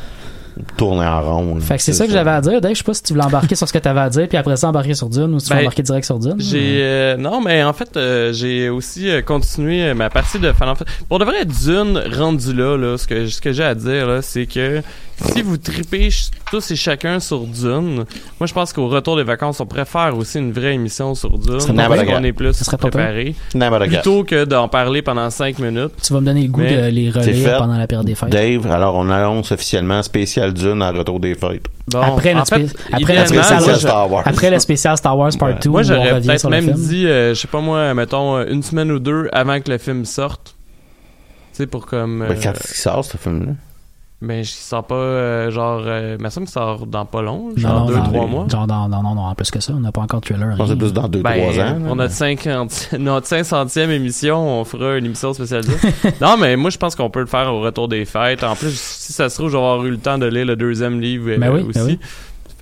tourner en rond. Fait que c'est ça que j'avais à dire. Dave, je sais pas si tu voulais embarquer sur ce que t'avais à dire, puis après ça embarquer sur Dune, ou si tu veux Ben, embarquer direct sur Dune. J'ai euh, non mais en fait euh, j'ai aussi euh, continué euh, ma partie de Final Fantasy. Pour de vrai Dune rendu là là ce que ce que j'ai à dire là c'est que si vous tripez tous et chacun sur Dune, moi je pense qu'au retour des vacances on pourrait faire aussi une vraie émission sur Dune qu'on quoi. est plus Ça serait pas préparé plutôt que d'en parler pendant cinq minutes. Tu vas me donner le goût Mais de les relire pendant la période des fêtes. Dave, alors on annonce officiellement spécial Dune à retour des fêtes. Bon, Après en notre fait, spé- après notre idéalement, spécial moi, je- Star Wars. Après le spécial Star Wars Part 2, moi on j'aurais peut-être même dit euh, je sais pas moi mettons euh, une semaine ou deux avant que le film sorte. Tu sais pour comme euh, Ben, quand il sort, ce film-là? Ben, je sors pas, euh, genre, euh, il me semble qu'il sort dans pas long, genre non, deux, non, trois non, mois. Genre, dans, non, non, non, plus que ça, on n'a pas encore trailer. Rien. plus dans 2-3 Ben, ans. on a 50, notre 500e émission, on fera une émission spécialisée. [LAUGHS] non, mais moi, je pense qu'on peut le faire au retour des fêtes. En plus, si ça se trouve, je vais avoir eu le temps de lire le deuxième livre euh, Ben oui, aussi. ben oui.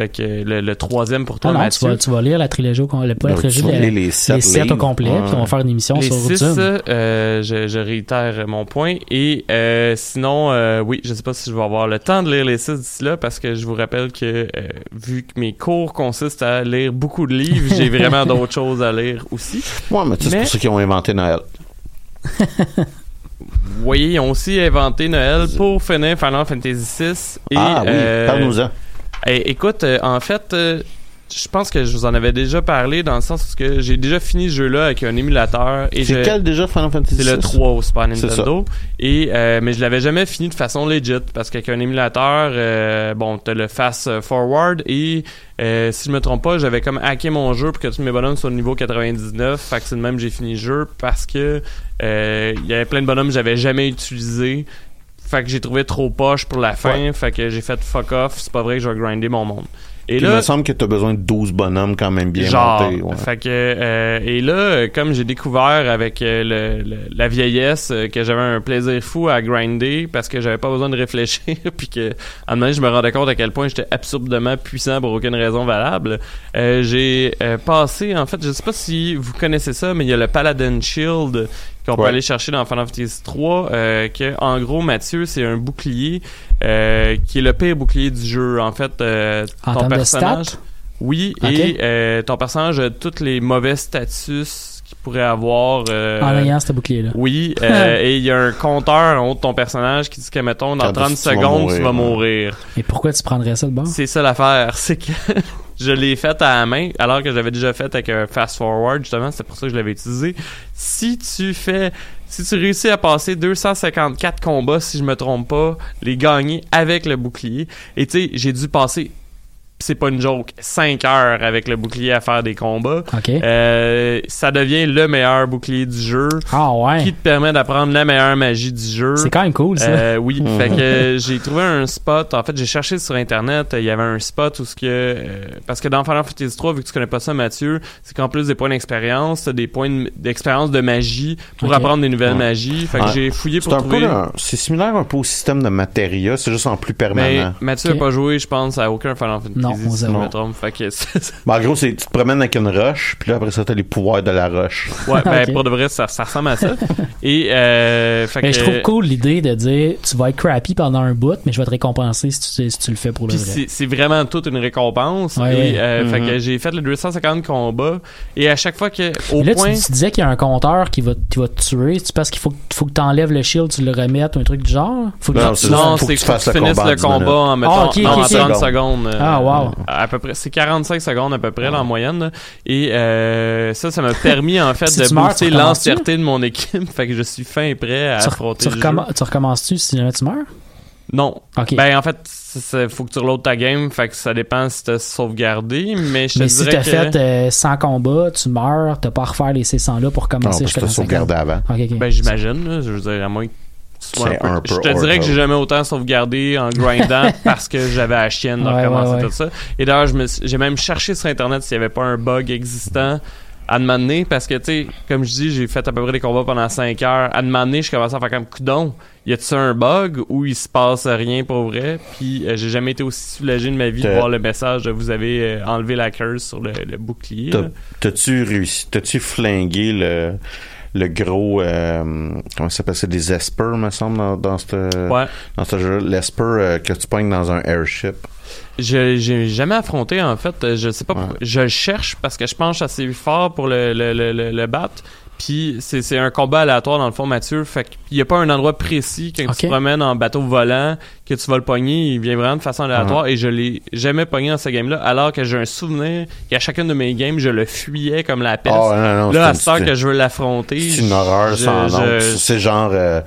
Fait que le, le troisième pour toi, Ah non, tu vas, tu vas lire la trilogie au complet, pas la Ben, trilogie, tu vas la- lire les sept les sept au complet, Ouais. puis on va faire une émission Les sur six, euh, je, je réitère mon point. Et euh, sinon, euh, oui, je sais pas si je vais avoir le temps de lire les six d'ici là, parce que je vous rappelle que euh, vu que mes cours consistent à lire beaucoup de livres, j'ai [LAUGHS] vraiment d'autres choses à lire aussi. Ouais, mais tu sais, c'est Mais- pour ceux qui ont inventé Noël. Vous voyez, ils ont aussi inventé Noël pour finir Final Fantasy VI. Et, ah oui, euh, parle-nous-en. Écoute, euh, en fait, euh, je pense que je vous en avais déjà parlé dans le sens que j'ai déjà fini ce jeu-là avec un émulateur. et C'est quel déjà Final Fantasy C'est le VI? 3 au Super Nintendo. Et, euh, mais je l'avais jamais fini de façon legit parce qu'avec un émulateur, euh, bon, t'as le fast forward et euh, si je me trompe pas, j'avais comme hacké mon jeu pour que tous mes bonhommes soient au niveau 99. Fait que c'est de même j'ai fini le jeu parce que il y avait plein de bonhommes que j'avais jamais utilisés. Fait que j'ai trouvé trop poche pour la fin. Fait que j'ai fait fuck off. C'est pas vrai que je vais grinder mon monde. Et là, il me semble que tu as besoin de 12 bonhommes quand même bien genre, montés. ouais. fait que euh, et là, comme j'ai découvert avec euh, le, le- la vieillesse euh, que j'avais un plaisir fou à grinder parce que j'avais pas besoin de réfléchir, [LAUGHS] puis que à un moment donné, je me rendais compte à quel point j'étais absurdement puissant pour aucune raison valable. Euh, j'ai euh, passé, en fait, je sais pas si vous connaissez ça, mais il y a le Paladin Shield qu'on peut aller chercher dans Final Fantasy 3, euh, que en gros, Mathieu, c'est un bouclier euh, qui est le pire bouclier du jeu. En fait, euh, En ton de personnage. stats? Oui, Ok. et euh, ton personnage a tous les mauvais status qu'il pourrait avoir. euh, En ayant ce bouclier-là. oui, [LAUGHS] euh, et il y a un compteur en haut de ton personnage qui dit que, mettons, dans Quand 30 tu vas secondes, tu mourir, vas mourir. Et pourquoi tu prendrais ça de bord? C'est ça l'affaire, [LAUGHS] c'est que je l'ai fait à la main, alors que j'avais déjà fait avec un fast forward, justement, c'est pour ça que je l'avais utilisé. Si tu fais, si tu réussis à passer 254 combats, si je me trompe pas, les gagner avec le bouclier, et tu sais, j'ai dû passer, c'est pas une joke, 5 heures avec le bouclier à faire des combats. OK. Euh, ça devient le meilleur bouclier du jeu, ah ouais. qui te permet d'apprendre la meilleure magie du jeu. C'est quand même cool, ça. Euh, oui, Mhm. fait que j'ai trouvé un spot. En fait, j'ai cherché sur internet. Il y avait un spot où ce que euh, parce que dans Final Fantasy 3, vu que tu connais pas ça, Mathieu, c'est qu'en plus des points d'expérience, t'as des points de- d'expérience de magie pour apprendre des nouvelles Ouais. magies. Fait que Ouais. j'ai fouillé pour trouver. un- c'est similaire un peu au système de Materia, c'est juste en plus Mais permanent. Mathieu Ok. a pas joué, je pense, à aucun Final Fantasy. Non, me trompe. Fait que Ben, en gros, c'est tu te promènes avec une roche, puis là après ça t'as les pouvoirs de la roche. ouais, [LAUGHS] ben pour de vrai, ça, ça ressemble à ça. Et euh, fait Mais que je trouve cool l'idée de dire tu vas être crappy pendant un bout, mais je vais te récompenser si tu, si tu le fais pour le Puis vrai. c'est c'est vraiment toute une récompense. Ouais, et ouais. euh, fait Mhm. que j'ai fait le 250 combats. Et à chaque fois que, au là, point. tu, tu disais qu'il y a un compteur qui va, qui va te tuer. C'est parce qu'il faut, que- faut que tu enlèves le shield, tu le remettes ou un truc du genre? Faut que Non, tu- c'est Non, faut que c'est tu finisses combat en le 10 combat en, mettons, Ah, non, en ok. 30 secondes. euh, Ah, wow. À peu près, c'est 45 secondes à peu près là, en moyenne. là. Et euh, ça, ça m'a permis en fait [LAUGHS] Si de booster l'entièreté de mon équipe. [LAUGHS] fait que je suis fin et prêt à tu, affronter tu recomm- recommences-tu si jamais tu meurs? Non. Ok. Ben en fait, il faut que tu reloades ta game. Fait que ça dépend si t'as sauvegardé. Mais je te mais si t'as que... fait euh, 100 combats, tu meurs, t'as pas à refaire les 600 là pour Non, commencer parce 50. sauvegardé avant. Ben j'imagine, là, je veux dire, à moins que un peu- Je te dirais que j'ai jamais autant sauvegardé en grindant [LAUGHS] parce que j'avais la chienne de Ouais, tout ça. Et d'ailleurs, j'ai même cherché sur internet s'il y avait pas un bug existant à demander parce que tu sais comme je dis j'ai fait à peu près des combats pendant 5 heures à demander je commençais à faire comme coudon y a-tu un bug ou il se passe rien pour vrai? Puis euh, j'ai jamais été aussi soulagé de ma vie de voir le message de vous avez euh, enlevé la curse sur le, le bouclier. T'as-tu réussi, t'as-tu flingué le, le gros, euh, comment ça s'appelle, c'est des Esper, me semble, dans, dans ce, ouais dans ce jeu, l'esper euh, que tu pognes dans un airship. Je j'ai jamais affronté en fait. Je sais pas. Ouais. Je le cherche parce que je pense assez fort pour le le, le, le, le battre. Puis c'est c'est un combat aléatoire dans le fond, Mathieu. Fait qu'il y a pas un endroit précis quand tu te promènes en bateau volant que tu vas le pogner. Il vient vraiment de façon aléatoire et je l'ai jamais pogné dans ce game-là. Alors que j'ai un souvenir qu'à chacune de mes games, je le fuyais comme la peste. Ah, non, non, Là, à c'est ce temps une- que je veux l'affronter, C'est une horreur je- sans nom. je- C'est genre, euh,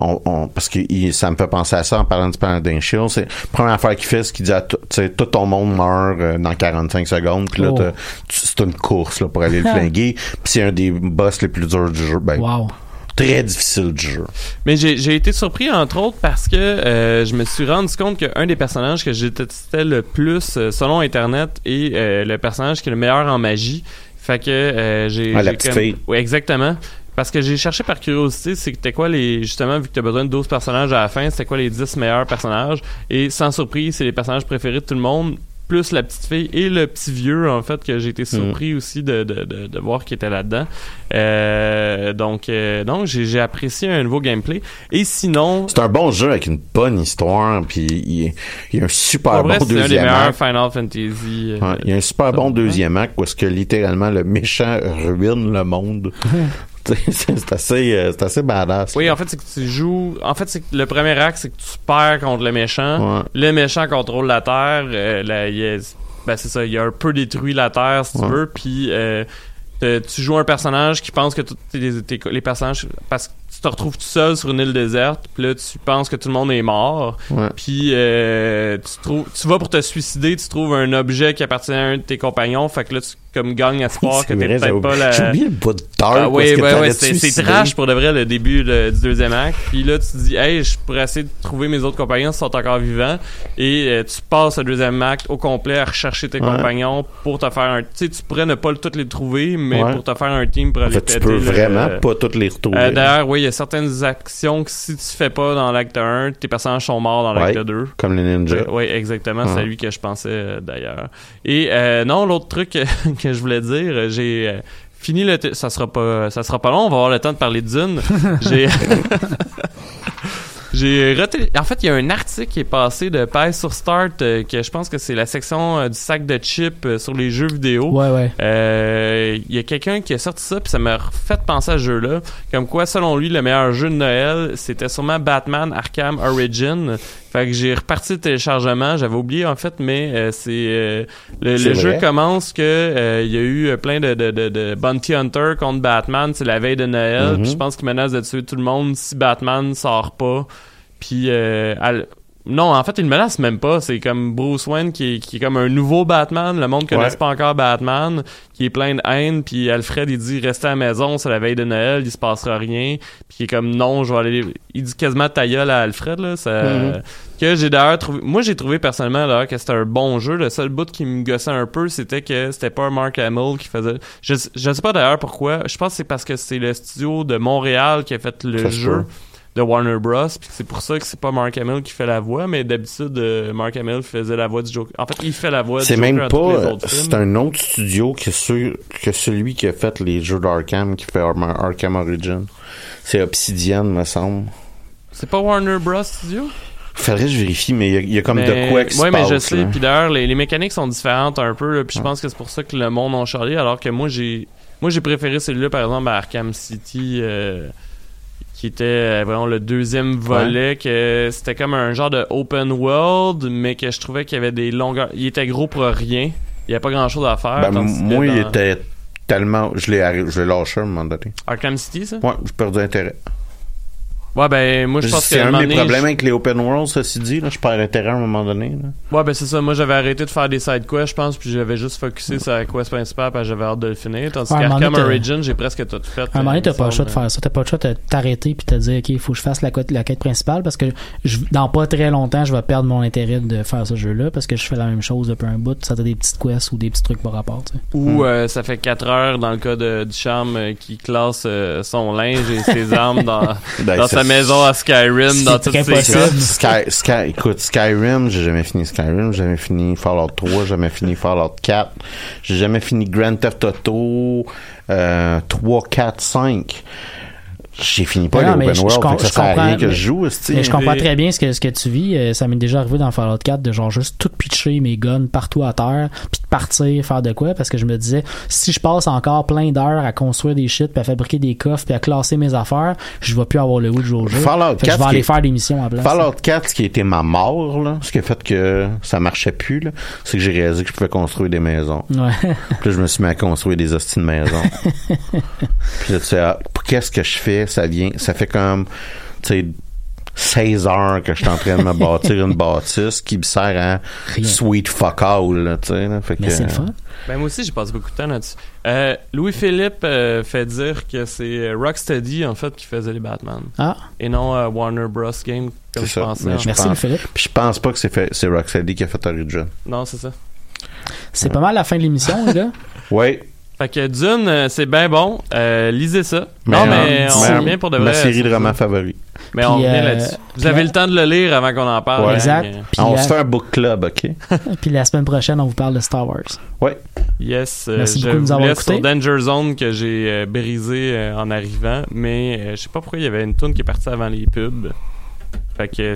on, on- parce que il- ça me fait penser à ça en parlant du Paladin Shield. C'est la première affaire qu'il fait, c'est qu'il dit à tout, tu sais, tout ton monde meurt euh, dans 45 secondes. Puis là, Oh. t'as- tu- c'est une course là, pour aller le [LAUGHS] flinguer. Puis c'est un des boss les plus durs du jeu. Ben, Wow. très difficile du jeu. Mais j'ai j'ai été surpris entre autres parce que euh, je me suis rendu compte qu'un des personnages que j'ai testé le plus euh, selon internet est euh, le personnage qui est le meilleur en magie. Fait que euh, j'ai Ah, la petite comme- fille. Oui, exactement. Parce que j'ai cherché par curiosité, c'était quoi les justement vu que tu as besoin de 12 personnages à la fin, c'était quoi les 10 meilleurs personnages? Et sans surprise, c'est les personnages préférés de tout le monde plus la petite fille et le petit vieux en fait que j'ai été surpris aussi de, de, de, de voir qu'il était là-dedans. Euh, donc euh, donc j'ai j'ai apprécié un nouveau gameplay et sinon C'est un bon jeu avec une bonne histoire. Puis il, il y a un super vrai, bon c'est un des deuxième acte. Final Fantasy. euh, Ouais, il y a un super bon deuxième acte où est-ce que littéralement le méchant ruine le monde. [LAUGHS] [LAUGHS] C'est assez, euh, c'est assez badass. Oui, en fait, c'est que tu joues. En fait, c'est que le premier acte, c'est que tu perds contre le méchant. Ouais. Le méchant contrôle la Terre. euh, la- il ben, c'est ça, il a un peu détruit la Terre, si tu veux. Puis euh, te- tu joues un personnage qui pense que tous les, tes- les personnages. Parce que te retrouves tout seul sur une île déserte. Puis là, tu penses que tout le monde est mort. Puis euh, tu, trouves, tu vas pour te suicider, tu trouves un objet qui appartient à un de tes compagnons. Fait que là, tu comme gagnes [LAUGHS] espoir que t'es peut-être pas la. J'ai oublié le bout de dark. Ah oui, ouais, te c'est trash pour de vrai le début le- du deuxième acte. Puis là, tu te dis, hey, je pourrais essayer de trouver mes autres compagnons qui sont encore vivants. Et euh, tu passes le deuxième acte au complet à rechercher tes Ouais. compagnons pour te faire un. Tu sais, tu pourrais ne pas tous les trouver, mais Ouais. pour te faire un team pour En aller fait, tu peux vraiment pas toutes les retrouver. Euh, D'ailleurs, oui, il y a certaines actions que si tu fais pas dans l'acte 1, tes personnages sont morts dans l'acte Ouais. 2. Comme les ninjas. Oui, exactement. C'est à lui que je pensais euh, d'ailleurs. Et euh, non, l'autre truc [LAUGHS] que je voulais dire, euh, j'ai euh, fini le. Ça sera pas, ça sera pas long. On va avoir le temps de parler de Dune. [LAUGHS] j'ai. [LAUGHS] J'ai reté- En fait, il y a un article qui est passé de Page sur Start, euh, que je pense que c'est la section euh, du sac de chips euh, sur les jeux vidéo. Ouais, ouais. Euh, Il y a quelqu'un qui a sorti ça, puis ça m'a fait penser à ce jeu-là. Comme quoi, selon lui, le meilleur jeu de Noël, c'était sûrement Batman Arkham Origin. Fait que j'ai reparti le téléchargement. J'avais oublié, en fait, mais euh, c'est... euh, le jeu commence que euh, il y a eu euh, plein de, de, de, de Bounty Hunter contre Batman. C'est la veille de Noël. Mhm. Puis je pense qu'il menace de tuer tout le monde si Batman sort pas. Puis... euh, non, en fait, il ne menace même pas. C'est comme Bruce Wayne qui est, qui est comme un nouveau Batman. Le monde ne connaisse Ouais. pas encore Batman, qui est plein de haine. Puis Alfred, il dit restez à la maison, c'est la veille de Noël, il se passera rien. Puis il est comme non, je vais aller. Il dit quasiment ta gueule à Alfred là. Ça, Mhm. Que j'ai d'ailleurs trouvé. Moi, j'ai trouvé personnellement d'ailleurs que c'était un bon jeu. Le seul bout qui me gossait un peu, c'était que c'était pas Mark Hamill qui faisait. Je, je sais pas d'ailleurs pourquoi. Je pense que c'est parce que c'est le studio de Montréal qui a fait le Ça jeu. De Warner Bros. Puis c'est pour ça que c'est pas Mark Hamill qui fait la voix, mais d'habitude euh, Mark Hamill faisait la voix du Joker. En fait, il fait la voix du C'est même pas. C'est un autre studio que, que celui qui a fait les jeux d'Arkham, qui fait Ar- Arkham Origin. C'est Obsidian, me semble. C'est pas Warner Bros. Studio? Faudrait que je vérifie, mais il y a, y a comme Mais- de quoi qui ouais, se mais je sais. Puis d'ailleurs, les, les mécaniques sont différentes un peu. Puis je pense que c'est pour ça que le monde en charlé. Alors que moi, j'ai, moi, j'ai préféré celui-là, par exemple, à Arkham City. euh, qui était euh, vraiment le deuxième volet que c'était comme un genre de open world mais que je trouvais qu'il y avait des longueurs il était gros pour rien il y a pas grand chose à faire Ben, moi, il était tellement. Je l'ai arrêté- je l'ai lâché à un moment donné. Arkham City ça? Ouais, j'ai perdu intérêt. Ouais, ben, moi, je pense C'est qu'à un de moment mes donné, problèmes avec les open world, ceci dit. Là, je perds intérêt à un moment donné. Là. Ouais, ben c'est ça. Moi, j'avais arrêté de faire des side quests, je pense, puis j'avais juste focusé sur la quest principale, parce que j'avais hâte de le finir. Tandis Ouais, à un moment qu'Arkham Origin, j'ai presque tout fait. À un moment donné, euh, t'as pas le choix de faire ça. T'as pas le choix de t'arrêter puis te dire, OK, il faut que je fasse la, quête- la quête principale parce que je, dans pas très longtemps, je vais perdre mon intérêt de faire ce jeu-là parce que je fais la même chose depuis un bout. Ça t'as des petites quests ou des petits trucs par rapport, tu sais. Ou euh, ça fait 4 heures dans le cas de Ducharme euh, qui classe euh, son linge et ses armes dans, [LAUGHS] Ben, dans c'est- sa maison à Skyrim, dans toutes ses. Sky, Sky, écoute, Skyrim, j'ai jamais fini Skyrim, j'ai jamais fini Fallout 3, j'ai jamais fini Fallout 4, j'ai jamais fini Grand Theft Auto euh, 3, 4, 5. J'ai fini pas Non, les open je- que ça je sert à rien comprends, que mais- je joue. Mais je comprends très bien ce que, ce que tu vis. Euh, Ça m'est déjà arrivé dans Fallout 4 de genre juste tout pitcher mes guns partout à terre, puis de partir faire de quoi, parce que je me disais, si je passe encore plein d'heures à construire des shit, puis à fabriquer des coffres, puis à classer mes affaires, je vais plus avoir le goût de jouer au jeu. Fallout Fait que 4, je vais aller faire des missions à place. Fallout 4, ce qui a été ma mort, là, ce qui a fait que ça marchait plus, c'est que j'ai réalisé que je pouvais construire des maisons. Ouais. Puis là, je me suis mis à construire des hosties de maisons. [LAUGHS] Puis là, tu sais, ah, qu'est-ce que je fais? Ça vient, ça fait comme, tu sais, 16 heures que je suis en train de me bâtir une bâtisse qui me sert à Rien. sweet fuck all, là, tu sais, là. Fait Mais que, c'est le fun. Ben moi aussi, j'ai passé beaucoup de temps là-dessus. Euh, Louis-Philippe euh, fait dire que c'est Rocksteady, en fait, qui faisait les Batman. Ah, Et non euh, Warner Bros. Game, comme C'est je ça, pensais. je merci pense- le Philippe. Puis je pense pas que c'est Rocksteady qui a fait Origin. Non, c'est ça. C'est pas mal la fin de l'émission, les gars. Oui. Fait que Dune, euh, c'est bien bon. Euh, lisez ça. Mais, non, mais on ma- revient pour de vrai. Ma série de romans favoris. Mais on revient euh, là-dessus. Vous avez la- le temps de le lire avant qu'on en parle. Ouais. hein, Exact. Puis, on se fait un book club, OK? [LAUGHS] puis la semaine prochaine, on vous parle de Star Wars. Oui. Yes, euh, Merci je beaucoup de nous avoir laisse écoutés. sur Danger Zone que j'ai euh, brisé euh, en arrivant, mais euh, je sais pas pourquoi il y avait une tune qui est partie avant les pubs. Fait que